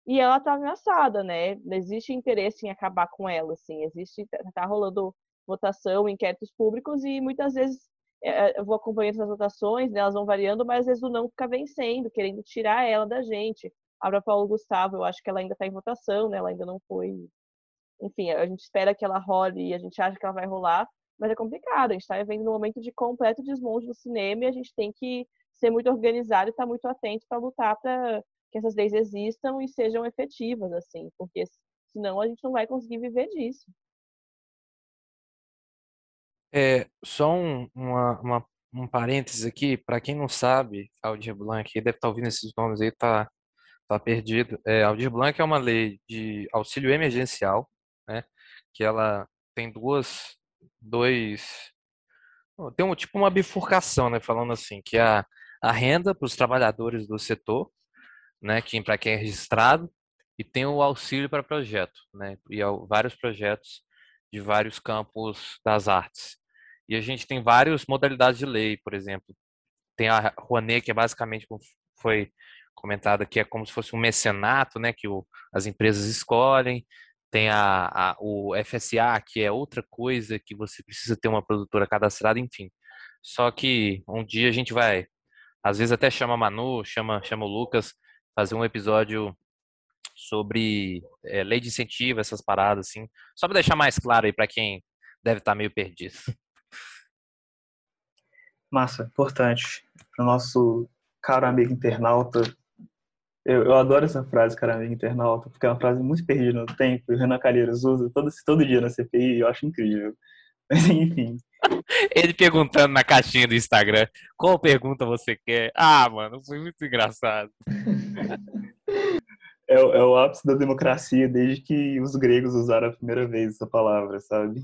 E ela está ameaçada, né? Existe interesse em acabar com ela, assim. Existe, tá, tá rolando votação, inquéritos públicos e muitas vezes é, eu vou acompanhando as votações, né, elas vão variando, mas às vezes o não fica vencendo, querendo tirar ela da gente. A Bra Paulo Gustavo, eu acho que ela ainda está em votação, né? Ela ainda não foi enfim, a gente espera que ela role e a gente acha que ela vai rolar, mas é complicado. A gente está vivendo um momento de completo desmonte do cinema e a gente tem que ser muito organizado e estar tá muito atento para lutar para que essas leis existam e sejam efetivas, assim, porque senão a gente não vai conseguir viver disso. É, só um, uma, uma, um parênteses aqui, para quem não sabe, Aldir Blanc deve estar tá ouvindo esses nomes aí, tá, tá perdido. É, Aldir Blanc é uma lei de auxílio emergencial né? Que ela tem duas, dois, tem um tipo uma bifurcação, né? Falando assim, que a, a renda para os trabalhadores do setor, né? Que para quem é registrado e tem o auxílio para projeto, né? E vários projetos de vários campos das artes. E a gente tem várias modalidades de lei, por exemplo, tem a Rouanet, que é basicamente como foi comentado aqui, é como se fosse um mecenato, né, que o, as empresas escolhem tem a, a, o FSA, que é outra coisa que você precisa ter uma produtora cadastrada, enfim. Só que um dia a gente vai, às vezes até chama a Manu, chama, chama o Lucas, fazer um episódio sobre é, lei de incentivo, essas paradas, assim, só para deixar mais claro aí para quem deve estar tá meio perdido. Massa, importante. Para o nosso caro amigo internauta, eu, eu adoro essa frase, cara, amigo internauta, porque é uma frase muito perdida no tempo, e o Renan Calheiros usa todo, todo dia na CPI, eu acho incrível. Mas, enfim. Ele perguntando na caixinha do Instagram, qual pergunta você quer? Ah, mano, foi muito engraçado. É, é o ápice da democracia desde que os gregos usaram a primeira vez essa palavra, sabe?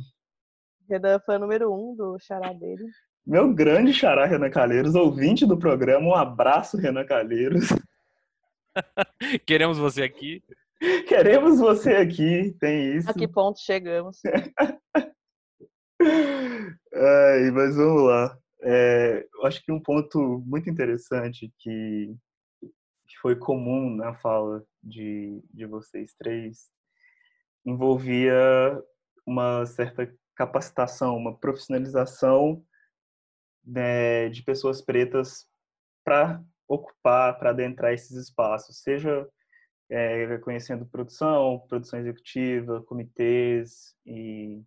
Renan foi o número um do xará dele. Meu grande xará, Renan Calheiros, ouvinte do programa, um abraço, Renan Calheiros. <laughs> Queremos você aqui. Queremos você aqui, tem isso. A que ponto chegamos? <laughs> Ai, mas vamos lá. É, eu acho que um ponto muito interessante que, que foi comum na fala de, de vocês três envolvia uma certa capacitação, uma profissionalização né, de pessoas pretas para ocupar, para adentrar esses espaços, seja é, reconhecendo produção, produção executiva, comitês e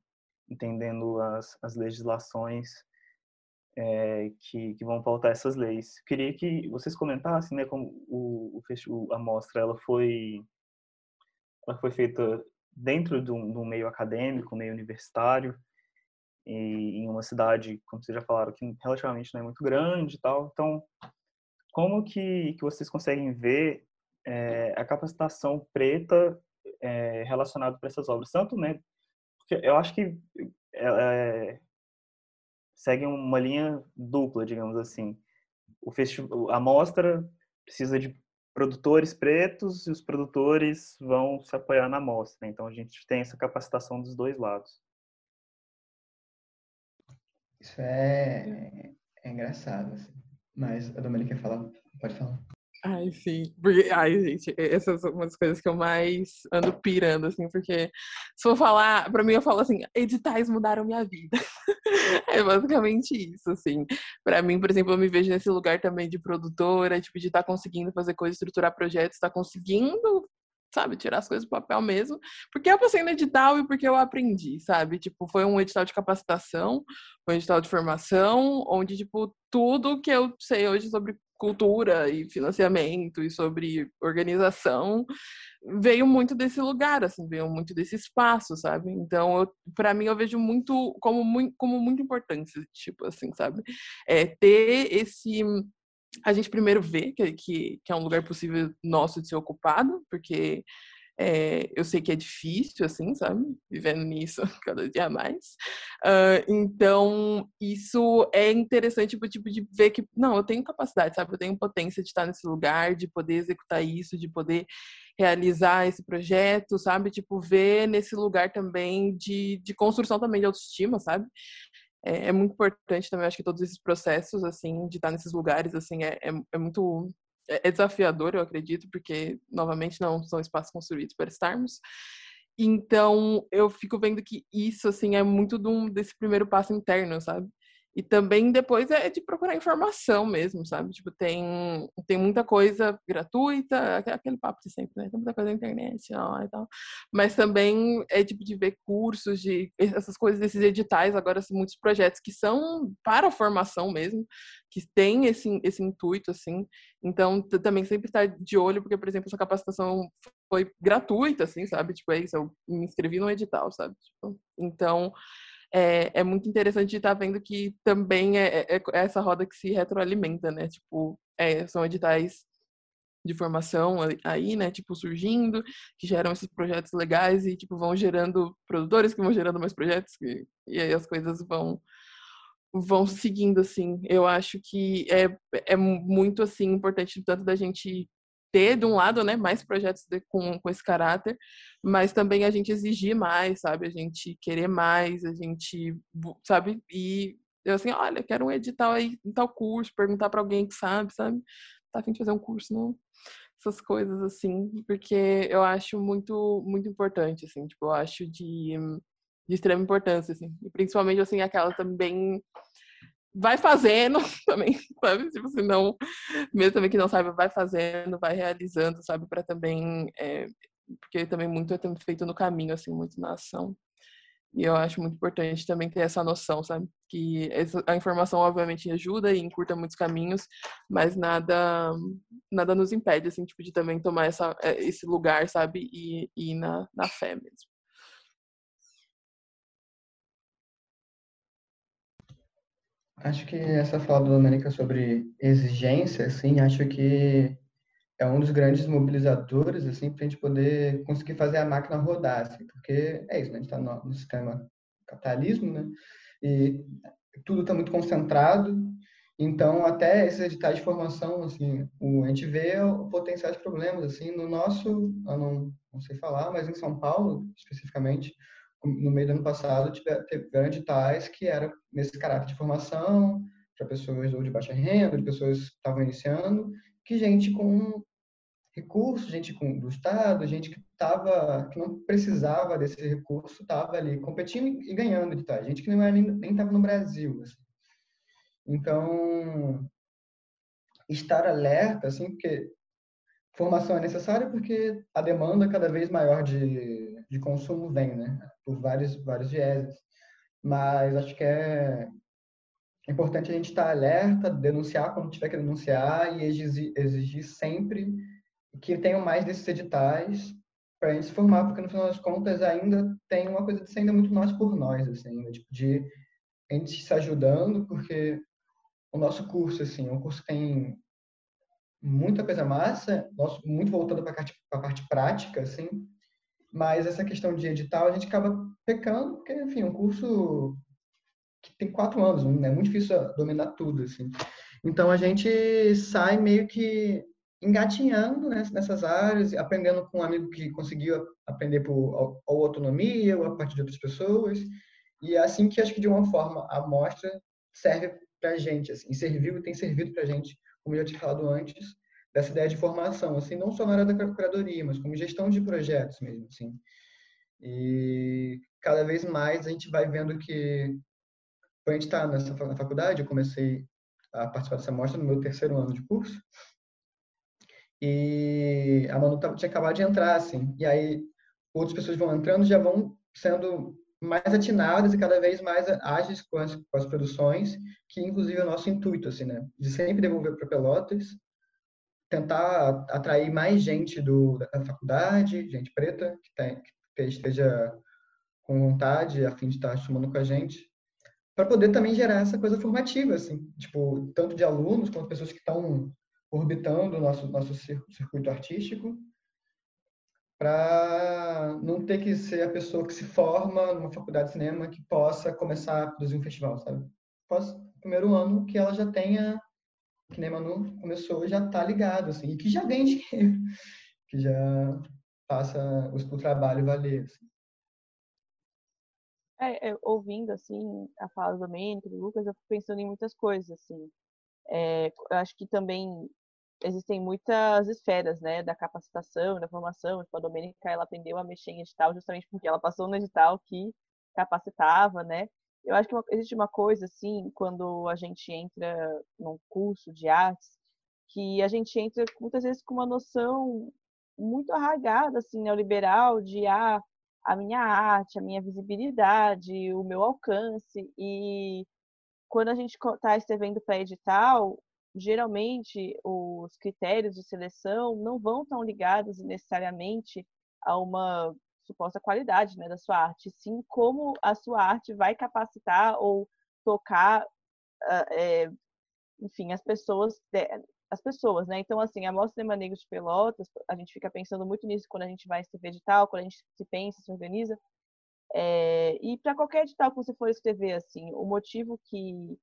entendendo as, as legislações é, que, que vão pautar essas leis. Queria que vocês comentassem, né, como o, o, a mostra ela foi ela foi feita dentro de um, de um meio acadêmico, meio universitário, e em uma cidade, como vocês já falaram, que relativamente não é muito grande e tal. Então, como que, que vocês conseguem ver é, a capacitação preta é, relacionada para essas obras? Tanto, né, eu acho que é, segue uma linha dupla, digamos assim. O festival, a mostra precisa de produtores pretos e os produtores vão se apoiar na mostra. Então a gente tem essa capacitação dos dois lados. Isso é, é engraçado. Assim. Mas a Domenica quer falar? Pode falar. Ai, sim. Porque, ai, gente, essas são umas coisas que eu mais ando pirando, assim, porque se for falar, pra mim eu falo assim, editais mudaram minha vida. <laughs> é basicamente isso, assim. Pra mim, por exemplo, eu me vejo nesse lugar também de produtora, tipo, de estar tá conseguindo fazer coisas, estruturar projetos, estar tá conseguindo sabe, tirar as coisas do papel mesmo, porque eu passei no edital e porque eu aprendi, sabe? Tipo, foi um edital de capacitação, um edital de formação, onde, tipo, tudo que eu sei hoje sobre cultura e financiamento e sobre organização veio muito desse lugar, assim, veio muito desse espaço, sabe? Então, para mim, eu vejo muito como muito, como muito importante, tipo assim, sabe? É ter esse a gente primeiro vê que, que, que é um lugar possível nosso de ser ocupado, porque é, eu sei que é difícil, assim, sabe? Vivendo nisso <laughs> cada dia mais. Uh, então, isso é interessante, tipo, tipo, de ver que, não, eu tenho capacidade, sabe? Eu tenho potência de estar nesse lugar, de poder executar isso, de poder realizar esse projeto, sabe? Tipo, ver nesse lugar também de, de construção também de autoestima, sabe? É, é muito importante também, acho que todos esses processos, assim, de estar nesses lugares, assim, é, é, é muito é, é desafiador, eu acredito, porque, novamente, não são espaços construídos para estarmos. Então, eu fico vendo que isso, assim, é muito de desse primeiro passo interno, sabe? E também depois é de procurar informação mesmo, sabe? Tipo, tem, tem muita coisa gratuita, aquele papo de sempre, né? Tem muita coisa na internet ó, e tal. Mas também é tipo de ver cursos, de essas coisas, desses editais, agora assim, muitos projetos que são para a formação mesmo, que tem esse, esse intuito, assim. Então, também sempre estar tá de olho, porque, por exemplo, essa capacitação foi gratuita, assim, sabe? Tipo, é isso, eu me inscrevi no edital, sabe? Tipo, então, é, é muito interessante estar tá vendo que também é, é, é, essa roda que se retroalimenta, né? Tipo, é, são editais de formação aí, né, tipo, surgindo, que geram esses projetos legais e, tipo, vão gerando produtores que vão gerando mais projetos e, e aí as coisas vão vão seguindo, assim. Eu acho que é, é muito, assim, importante tanto da gente ter, de um lado, né, mais projetos de, com, com esse caráter, mas também a gente exigir mais, sabe? A gente querer mais, a gente, sabe? E eu assim, olha, quero um edital aí em tal curso, perguntar para alguém que sabe, sabe? Tá afim de fazer um curso, não? Essas coisas assim, porque eu acho muito, muito importante, assim, tipo, eu acho de, de extrema importância, assim, e principalmente, assim, aquela também vai fazendo <laughs> também, sabe? Tipo assim, não, mesmo também que não saiba, vai fazendo, vai realizando, sabe? Para também, é, porque também muito é feito no caminho, assim, muito na ação. E eu acho muito importante também ter essa noção, sabe? Que essa, a informação obviamente ajuda e encurta muitos caminhos, mas nada nada nos impede, assim, tipo, de também tomar essa, é, esse lugar, sabe? E, e ir na, na fé mesmo. Acho que essa fala do Domênica sobre exigência, assim, acho que é um dos grandes mobilizadores, assim, para a gente poder conseguir fazer a máquina rodar, assim, porque é isso, né? a gente está no, no, sistema capitalismo, né? E tudo está muito concentrado, então até esses editais de formação, assim, o, a gente vê potenciais problemas, assim, no nosso, eu não, não sei falar, mas em São Paulo, especificamente, no meio do ano passado, tiveram editais que era nesse caráter de formação para pessoas ou de baixa renda, de pessoas que estavam iniciando, que gente com recursos, gente com, do Estado, gente que tava, que não precisava desse recurso, estava ali competindo e ganhando editais, gente que não era, nem estava no Brasil. Assim. Então, estar alerta, assim, porque formação é necessária porque a demanda cada vez maior de, de consumo vem, né? Por vários, vários vieses. Mas acho que é importante a gente estar alerta, denunciar quando tiver que denunciar e exigir, exigir sempre que tenham mais desses editais para a gente se formar, porque no final das contas ainda tem uma coisa de ser ainda muito nós por nós, assim, né? tipo, de a gente se ajudando, porque o nosso curso, assim, o curso tem muita coisa massa, nosso, muito voltado para a parte, parte prática, assim, mas essa questão de edital a gente acaba pecando, porque, enfim, um curso que tem quatro anos, né? é muito difícil dominar tudo, assim. Então, a gente sai meio que engatinhando né, nessas áreas, aprendendo com um amigo que conseguiu aprender por ou autonomia ou a partir de outras pessoas, e é assim que acho que de uma forma a mostra serve para gente, assim, serviu e tem servido para gente como eu já tinha falado antes, dessa ideia de formação, assim, não só na área da curadoria, mas como gestão de projetos mesmo, assim. E cada vez mais a gente vai vendo que quando a gente está nessa na faculdade, eu comecei a participar dessa mostra no meu terceiro ano de curso. E a Manu tinha acabado de entrar, assim. E aí outras pessoas vão entrando já vão sendo mais atinadas e cada vez mais ágeis com as, com as produções, que inclusive é o nosso intuito, assim, né? De sempre devolver para Pelotas, tentar atrair mais gente do, da faculdade, gente preta, que, tem, que esteja com vontade, a fim de estar estudando com a gente, para poder também gerar essa coisa formativa, assim, tipo, tanto de alunos quanto pessoas que estão orbitando o nosso, nosso circuito artístico, para não ter que ser a pessoa que se forma numa faculdade de cinema que possa começar a produzir um festival, sabe? Após o primeiro ano que ela já tenha, que nem Manu começou, já tá ligado, assim, e que já ganha dinheiro, <laughs> que já o, o trabalho valer, assim. É, é, ouvindo assim a fala do Domênico, do Lucas, eu fico pensando em muitas coisas assim. É, eu acho que também existem muitas esferas, né, da capacitação, da formação. Tipo, a Domênica, ela aprendeu a mexer em edital justamente porque ela passou no edital que capacitava, né? Eu acho que uma, existe uma coisa assim, quando a gente entra num curso de artes, que a gente entra muitas vezes com uma noção muito arraigada assim neoliberal de ah, a minha arte, a minha visibilidade, o meu alcance. E quando a gente está escrevendo para edital, geralmente os critérios de seleção não vão tão ligados necessariamente a uma suposta qualidade né, da sua arte, sim como a sua arte vai capacitar ou tocar, é, enfim, as pessoas as pessoas, né? Então, assim, a Mostra Cinema Negro de Pelotas, a gente fica pensando muito nisso quando a gente vai escrever edital, quando a gente se pensa, se organiza. É, e para qualquer edital que você for escrever, assim, o motivo que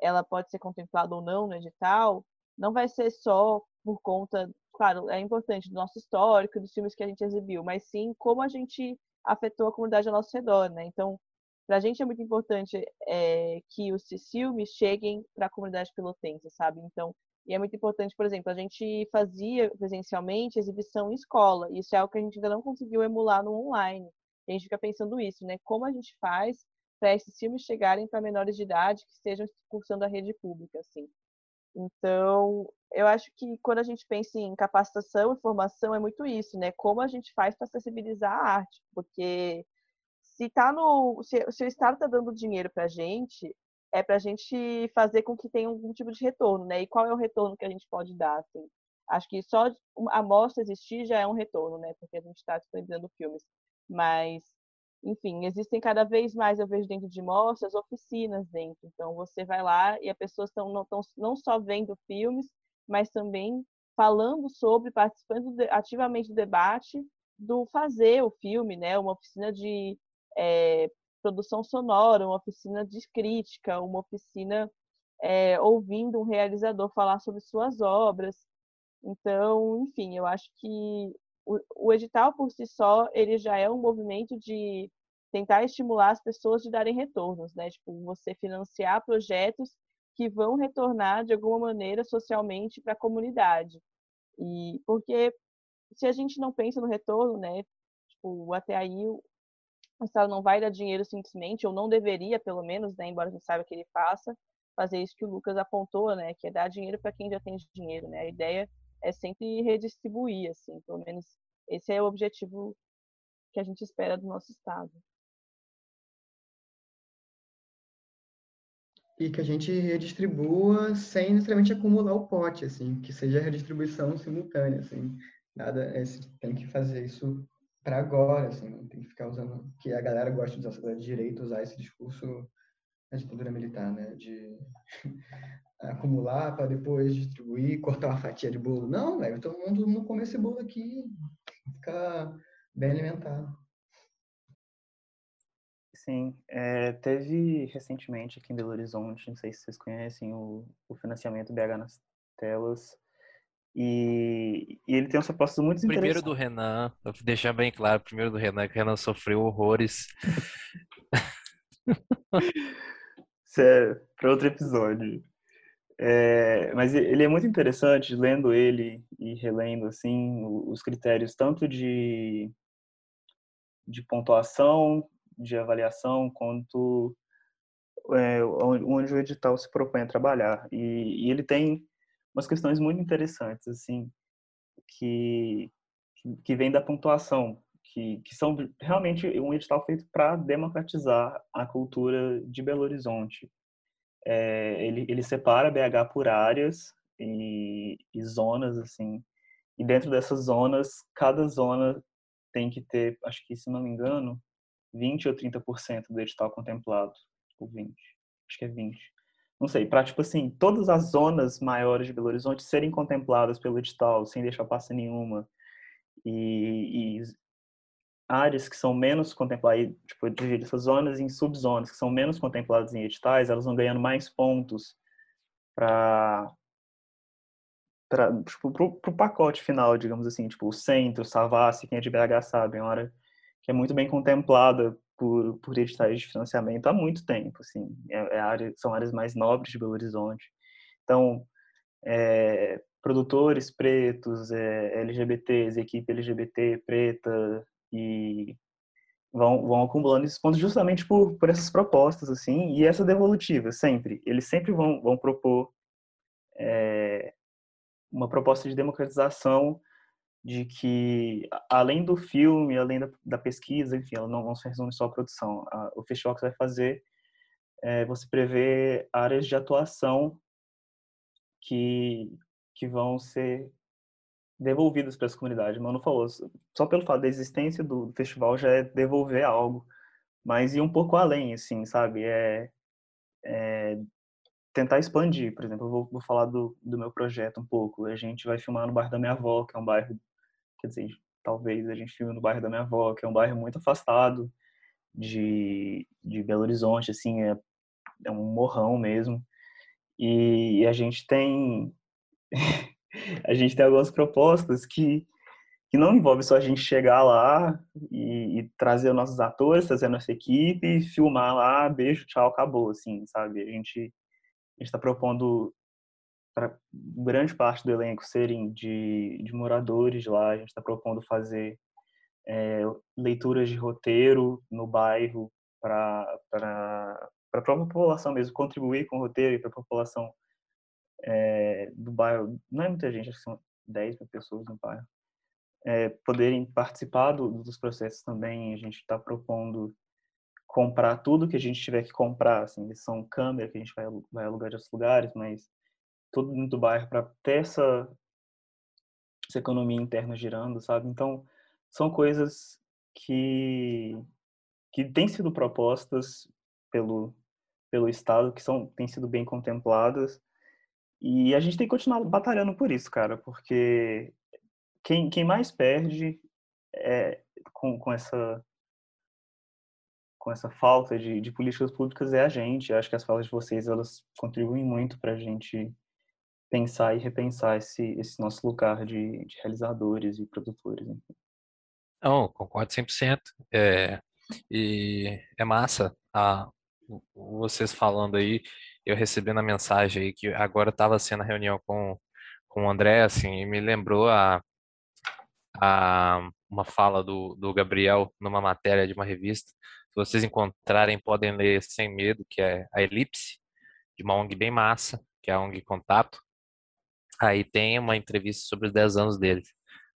ela pode ser contemplada ou não no edital não vai ser só por conta, claro, é importante do nosso histórico, dos filmes que a gente exibiu, mas sim como a gente afetou a comunidade ao nosso redor, né? Então, para a gente é muito importante é, que os filmes cheguem para a comunidade pelotense, sabe? Então, e é muito importante, por exemplo, a gente fazia presencialmente exibição em escola. E isso é algo que a gente ainda não conseguiu emular no online. E a gente fica pensando isso, né? Como a gente faz para esses filmes chegarem para menores de idade que estejam cursando a rede pública, assim. Então, eu acho que quando a gente pensa em capacitação e formação é muito isso, né? Como a gente faz para acessibilizar a arte, porque se tá no se, se o estado está dando dinheiro para a gente, é para a gente fazer com que tenha algum tipo de retorno, né? E qual é o retorno que a gente pode dar? Assim? Acho que só a mostra existir já é um retorno, né? Porque a gente está disponibilizando filmes. Mas, enfim, existem cada vez mais, eu vejo dentro de mostras, oficinas dentro. Então, você vai lá e as pessoas estão não, não só vendo filmes, mas também falando sobre, participando ativamente do debate do fazer o filme, né? Uma oficina de é, produção sonora, uma oficina de crítica, uma oficina é, ouvindo um realizador falar sobre suas obras. Então, enfim, eu acho que o, o edital por si só ele já é um movimento de tentar estimular as pessoas de darem retornos, né? Tipo, você financiar projetos que vão retornar de alguma maneira socialmente para a comunidade. E porque se a gente não pensa no retorno, né? Tipo, até aí o Estado não vai dar dinheiro simplesmente, ou não deveria, pelo menos, né, embora a gente saiba que ele faça, fazer isso que o Lucas apontou, né, que é dar dinheiro para quem já tem dinheiro, né? A ideia é sempre redistribuir, assim, pelo menos esse é o objetivo que a gente espera do nosso Estado. E que a gente redistribua sem necessariamente acumular o pote, assim, que seja redistribuição simultânea, assim. Nada, é, tem que fazer isso para agora, assim, não tem que ficar usando, que a galera gosta de usar, de direito usar esse discurso da ditadura militar, né, de acumular para depois distribuir, cortar uma fatia de bolo. Não, velho, todo mundo não come esse bolo aqui, ficar bem alimentado. Sim, é, teve recentemente aqui em Belo Horizonte, não sei se vocês conhecem, o, o financiamento BH nas telas, e, e, ele tem umas propostas muito primeiro do Renan, vou deixar bem claro, primeiro do Renan, que o Renan sofreu horrores. <laughs> Isso é para outro episódio. É, mas ele é muito interessante, lendo ele e relendo assim os critérios tanto de de pontuação, de avaliação, quanto é, onde o edital se propõe a trabalhar. E, e, ele tem umas questões muito interessantes, assim, que, que vem da pontuação, que, que são realmente um edital feito para democratizar a cultura de Belo Horizonte. É, ele, ele separa BH por áreas e, e zonas, assim, e dentro dessas zonas, cada zona tem que ter, acho que, se não me engano, 20 ou 30% do edital contemplado, ou 20, acho que é 20. Não sei, para, tipo assim, todas as zonas maiores de Belo Horizonte serem contempladas pelo edital, sem deixar passar nenhuma, e, e áreas que são menos contempladas, tipo, dividir essas zonas em subzonas que são menos contempladas em editais, elas vão ganhando mais pontos para para tipo, pro, pro pacote final, digamos assim, tipo o centro, Savassi, quem é de BH sabe, é uma área que é muito bem contemplada por, por editais de financiamento há muito tempo, assim, é, é área, são áreas mais nobres de Belo Horizonte. Então, é, produtores pretos, é, LGBTs, equipe LGBT preta e vão, vão acumulando esses pontos justamente por, por essas propostas, assim, e essa devolutiva, sempre. Eles sempre vão, vão propor é, uma proposta de democratização de que, além do filme, além da, da pesquisa, enfim, ela não, não se resume só à produção. A, o festival que você vai fazer, é, você prevê áreas de atuação que, que vão ser devolvidas para essa comunidade. Mano falou, só pelo fato da existência do festival já é devolver algo, mas ir um pouco além, assim, sabe? É, é tentar expandir. Por exemplo, eu vou, vou falar do, do meu projeto um pouco. A gente vai filmar no bairro da minha avó, que é um bairro, quer dizer, talvez a gente filme no bairro da minha avó, que é um bairro muito afastado de, de Belo Horizonte, assim, é, é um morrão mesmo. E, e a gente tem <laughs> a gente tem algumas propostas que que não envolve só a gente chegar lá e, e trazer nossos atores, trazer nossa equipe, filmar lá, beijo, tchau, acabou, assim, sabe? A gente a está propondo para grande parte do elenco serem de, de moradores lá. A gente está propondo fazer é, leituras de roteiro no bairro para a própria população mesmo, contribuir com o roteiro e para a população é, do bairro. Não é muita gente, acho que são 10 mil pessoas no bairro. É, poderem participar do, dos processos também. A gente está propondo comprar tudo que a gente tiver que comprar, assim, são câmeras que a gente vai, vai alugar de outros lugares, mas tudo dentro do bairro para ter essa, essa economia interna girando, sabe? Então, são coisas que que têm sido propostas pelo pelo Estado, que são têm sido bem contempladas, e a gente tem que continuar batalhando por isso, cara, porque quem, quem mais perde é, com, com essa com essa falta de, de políticas públicas é a gente. Eu acho que as falas de vocês elas contribuem muito para a gente pensar e repensar esse, esse nosso lugar de, de realizadores e produtores. Não, concordo 100%. É, e é massa a, vocês falando aí, eu recebendo a mensagem aí que agora estava sendo a reunião com, com o André, assim, e me lembrou a, a uma fala do, do Gabriel numa matéria de uma revista, se vocês encontrarem, podem ler Sem Medo, que é a Elipse, de uma ONG bem massa, que é a ONG Contato. Aí tem uma entrevista sobre os 10 anos dele,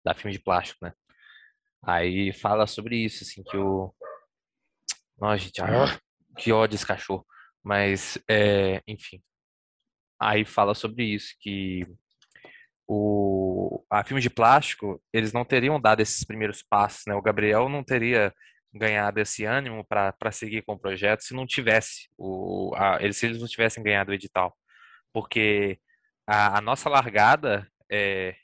da filme de plástico, né? Aí fala sobre isso, assim, que o. Nossa, gente, ah, que ódio esse cachorro. Mas, é, enfim. Aí fala sobre isso, que o, a filme de plástico, eles não teriam dado esses primeiros passos, né? O Gabriel não teria ganhado esse ânimo para seguir com o projeto se não tivesse o a, eles se eles não tivessem ganhado o edital porque a, a nossa largada é,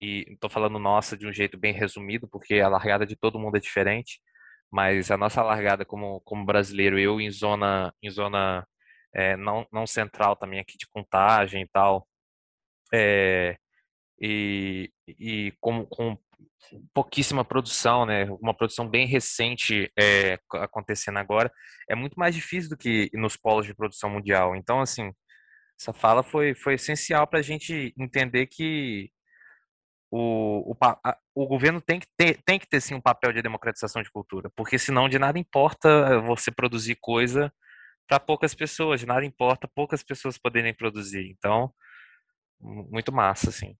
e estou falando nossa de um jeito bem resumido porque a largada de todo mundo é diferente mas a nossa largada como como brasileiro eu em zona em zona é, não não central também aqui de contagem e tal é, e, e com, com pouquíssima produção, né? Uma produção bem recente é, acontecendo agora, é muito mais difícil do que nos polos de produção mundial. Então, assim, essa fala foi, foi essencial para a gente entender que o, o, a, o governo tem que, ter, tem que ter sim um papel de democratização de cultura, porque senão de nada importa você produzir coisa para poucas pessoas, de nada importa poucas pessoas poderem produzir. Então, muito massa, assim.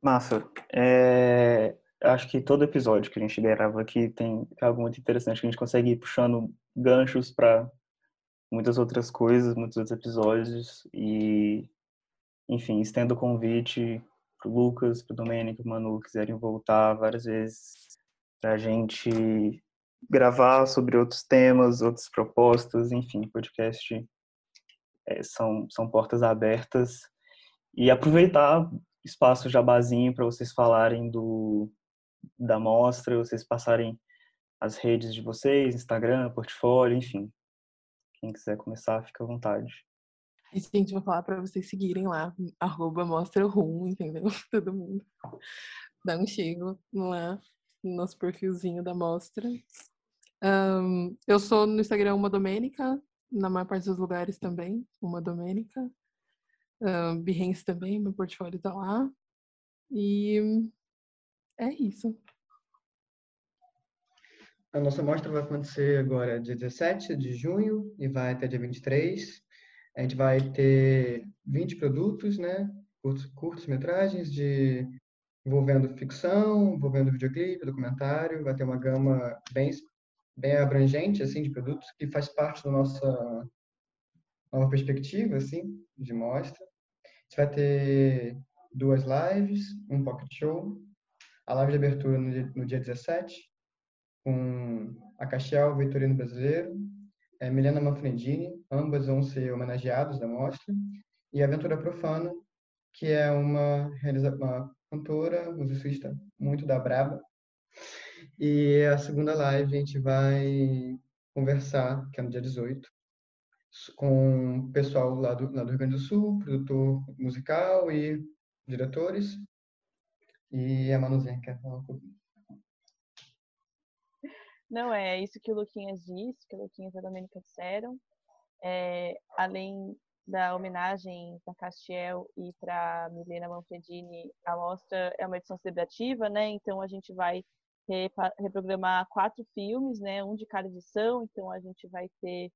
Massa. É, acho que todo episódio que a gente grava aqui tem algo muito interessante, que a gente consegue ir puxando ganchos para muitas outras coisas, muitos outros episódios e, enfim, estendo o convite pro Lucas, pro Domênico, pro Manu, quiserem voltar várias vezes para a gente gravar sobre outros temas, outras propostas, enfim, podcast é, são, são portas abertas e aproveitar espaço jabazinho para vocês falarem do da mostra, vocês passarem as redes de vocês, Instagram, portfólio, enfim. Quem quiser começar, fica à vontade. E, gente, vou falar para vocês seguirem lá, arroba mostra rum, entendeu? <laughs> Todo mundo. Dá um chego lá no nosso perfilzinho da mostra. Um, eu sou no Instagram uma Domênica, na maior parte dos lugares também, uma Domênica. Um, Behance também, meu portfólio tá lá. E é isso. A nossa mostra vai acontecer agora dia 17 de junho e vai até dia 23. A gente vai ter 20 produtos, né? Curtos, metragens de envolvendo ficção, envolvendo videoclipe, documentário, vai ter uma gama bem bem abrangente assim de produtos que faz parte da nossa nova perspectiva assim de mostra. A gente vai ter duas lives, um pocket show, a live de abertura no dia, no dia 17 com a Castiel Vitorino Brasileiro, é, Milena Manfredini, ambas vão ser homenageados da mostra, e Aventura Profana, que é uma, uma cantora, musicista muito da braba. E a segunda live a gente vai conversar, que é no dia 18, com o pessoal lá do, lá do Rio Grande do Sul, produtor musical e diretores. E a Manuzinha quer falar um pouquinho. Não, é isso que o Luquinhas disse, que o Luquinhas e a Domênica disseram. É, além da homenagem para Castiel e para Milena Manfredini, a mostra é uma edição celebrativa, né? Então a gente vai reprogramar quatro filmes, né? Um de cada edição. Então a gente vai ter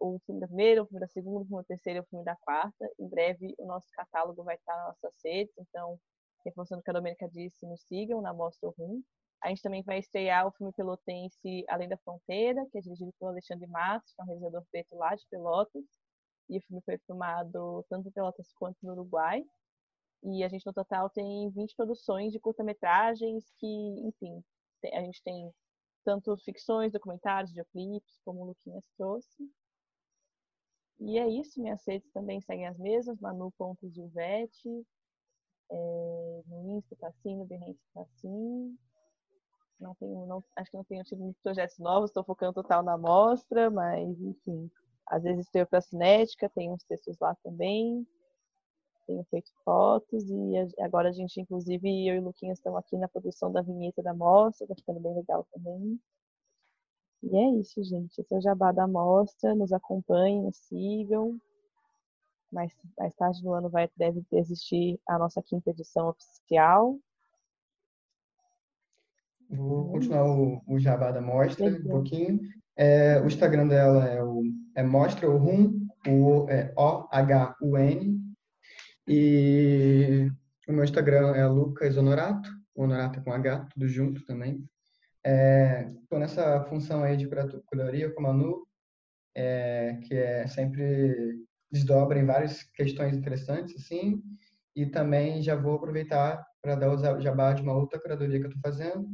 o filme da primeira, o filme da segunda, o filme da terceira o filme da quarta. Em breve o nosso catálogo vai estar nas nossas redes, então reforçando o que a Domênica disse, nos sigam na Mostra Rum. A gente também vai estrear o filme pelotense Além da Fronteira, que é dirigido pelo Alexandre Matos, que é um realizador preto lá de Pelotas. E o filme foi filmado tanto em Pelotas quanto no Uruguai. E a gente, no total, tem 20 produções de curta-metragens que, enfim, a gente tem tanto ficções, documentários, videoclipes, como o Luquinhas trouxe. E é isso, minhas redes também seguem as mesmas, manu.gilvete, é, no Insta tá assim, no Behance tá assim, não tenho, não, acho que não tenho tido muitos projetos novos, estou focando total na mostra, mas enfim, às vezes tenho para cinética, tenho uns textos lá também, tenho feito fotos e agora a gente, inclusive, eu e o Luquinhas estão aqui na produção da vinheta da mostra, tá ficando bem legal também. E é isso, gente. Esse é o Jabá da Mostra. Nos acompanhem, nos sigam. Mais, mais tarde no ano vai, deve existir a nossa quinta edição oficial. Vou continuar o, o jabá da mostra um pouquinho. É, o Instagram dela é, o, é Mostra o Rum, o é O-H-U-N. E o meu Instagram é Lucas Honorato, Honorato com H, tudo junto também. Estou é, nessa função aí de curadoria com a Manu, é, que é sempre desdobra em várias questões interessantes, assim, e também já vou aproveitar para dar o jabá de uma outra curadoria que eu estou fazendo,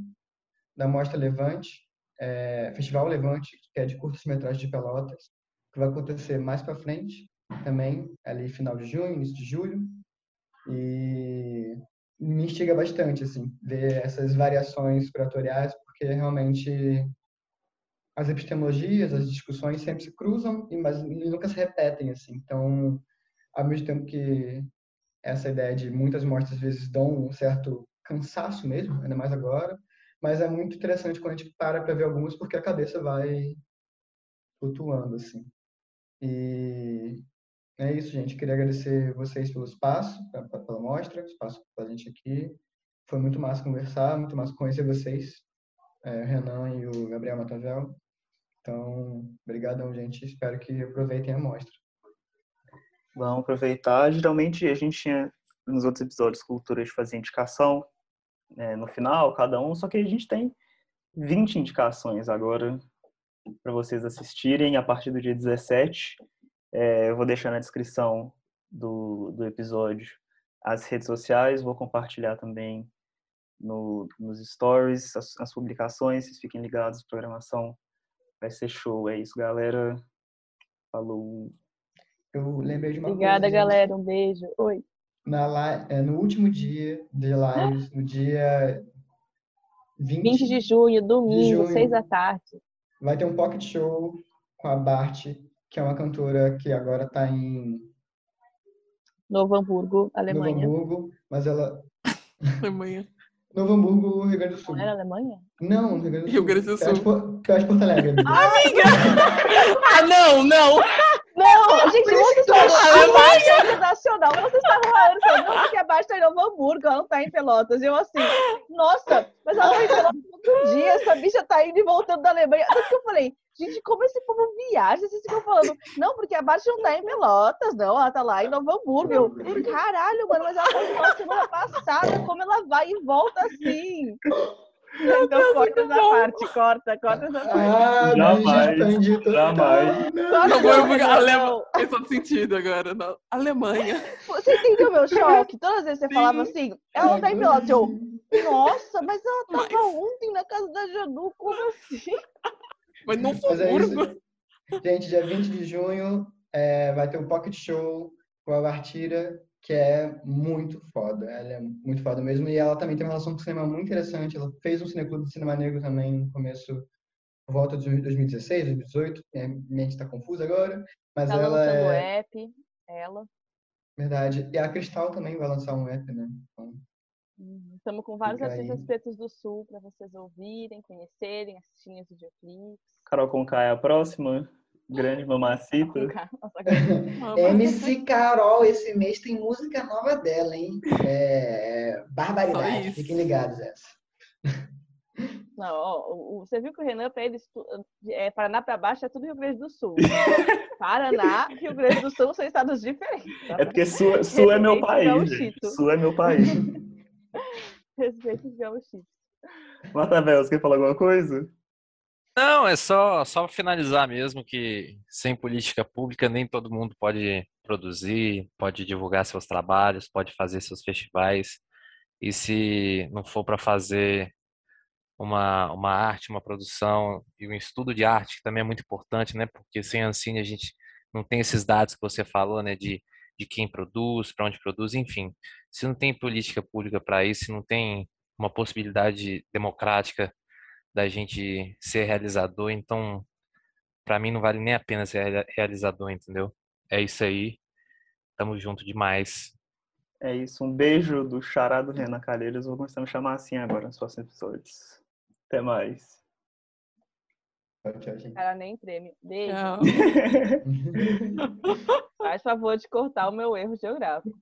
da Mostra Levante, é, Festival Levante, que é de curtas-metragens de Pelotas, que vai acontecer mais para frente, também, ali final de junho, início de julho, e me instiga bastante, assim, ver essas variações curatoriais, porque realmente as epistemologias, as discussões sempre se cruzam, mas nunca se repetem, assim. Então, ao mesmo tempo que essa ideia de muitas mortes às vezes dão um certo cansaço mesmo, ainda mais agora, mas é muito interessante quando a gente para para ver algumas, porque a cabeça vai flutuando, assim. E É isso, gente. Queria agradecer vocês pelo espaço, pela mostra, espaço para a gente aqui. Foi muito massa conversar, muito massa conhecer vocês, é, o Renan e o Gabriel Matavel. Então, obrigadão, gente. Espero que aproveitem a mostra. Vamos aproveitar. Geralmente a gente tinha nos outros episódios cultura de fazer indicação é, no final, cada um, só que a gente tem 20 indicações agora para vocês assistirem a partir do dia 17. É, eu vou deixar na descrição do, do episódio as redes sociais, vou compartilhar também no, nos stories, as, as publicações, vocês fiquem ligados, programação vai ser show. É isso, galera. Falou. Eu lembrei de uma Obrigada, coisa, galera. Um beijo. Oi. Na, é, no último dia de lives, no dia 20, 20 de junho, domingo, junho. 6 da tarde. vai ter um pocket show com a Bart, que é uma cantora que agora está em Novo Hamburgo, Alemanha. Novo Hamburgo, mas ela <laughs> Alemanha. Novo Hamburgo, Rio Grande do Sul. Não era Alemanha? Não, Rio Grande do Sul. Rio Grande do de Sul. Perto de Porto Alegre. amiga. <laughs> Ah, não, não! Não, gente, vocês que estão acho- a Baixa é internacional. Vocês estavam falando falando, não, porque a Baixa tá em Novo Hamburgo, ela não tá em Pelotas. E eu assim, nossa, mas ela tá em Pelotas todo dia, essa bicha tá indo e voltando da Alemanha. Tanto que eu falei, gente, como esse povo viaja? Vocês ficam falando, não, porque a Baixa não tá em Pelotas, não, ela tá lá em Novo Hamburgo. Eu, caralho, mano, mas ela foi semana passada, como ela vai e volta assim? Então corta essa parte, corta, corta essa parte. Ah, Jamais, total. jamais. Não, foi muito não. alemão. Fez todo sentido agora. Não. Alemanha. Você entendeu meu choque? Todas as vezes você Sim. falava assim, ela não tá em Pelotas. Eu, nossa, mas ela tava Mas- ontem na casa da Janu, como assim? Mas não foi é. Gente, dia 20 de junho é, vai ter o Pocket Show com a Bartira, que é muito foda. Ela é muito foda mesmo. E ela também tem uma relação com o cinema muito interessante. Ela fez um cineclube de cinema negro também no começo, por volta de 2016, 2018. Minha mente tá confusa agora. Mas Tá ela lançando o é app, ela. verdade. E a Cristal também vai lançar um app, né? Então, Estamos com vários artistas pretos do sul para vocês ouvirem, conhecerem, assistirem os videoclipes. Carol Conká é a próxima. Grande mamacita. MC <laughs> Carol, esse mês tem música nova dela, hein? É... Só Barbaridade. Fiquem ligados essa. Não, ó, você viu que o Renan, para ele, estu- é, Paraná para baixo é tudo Rio Grande do Sul. <laughs> Paraná, Rio Grande do Sul são estados diferentes. tá? É porque Sul, Sul é meu Respeito o país. Sul é meu país. <laughs> Respeito os gaúchos. Matavel, você quer falar alguma coisa? Não, é só, só finalizar mesmo que sem política pública nem todo mundo pode produzir, pode divulgar seus trabalhos, pode fazer seus festivais. E se não for para fazer uma, uma arte, uma produção e um estudo de arte, que também é muito importante, né? Porque sem a Ancine a gente não tem esses dados que você falou, né? De, de quem produz, para onde produz, enfim. Se não tem política pública para isso, se não tem uma possibilidade democrática da gente ser realizador, então para mim não vale nem a pena ser rea- realizador, entendeu? É isso aí. Tamo junto demais. É isso. Um beijo do Xará do Renan Calheiros. Vou começar a me chamar assim agora nos próximos episódios. Até mais. Tchau, tchau, gente. Cara, nem treme. Beijo. <laughs> Faz favor de cortar o meu erro geográfico.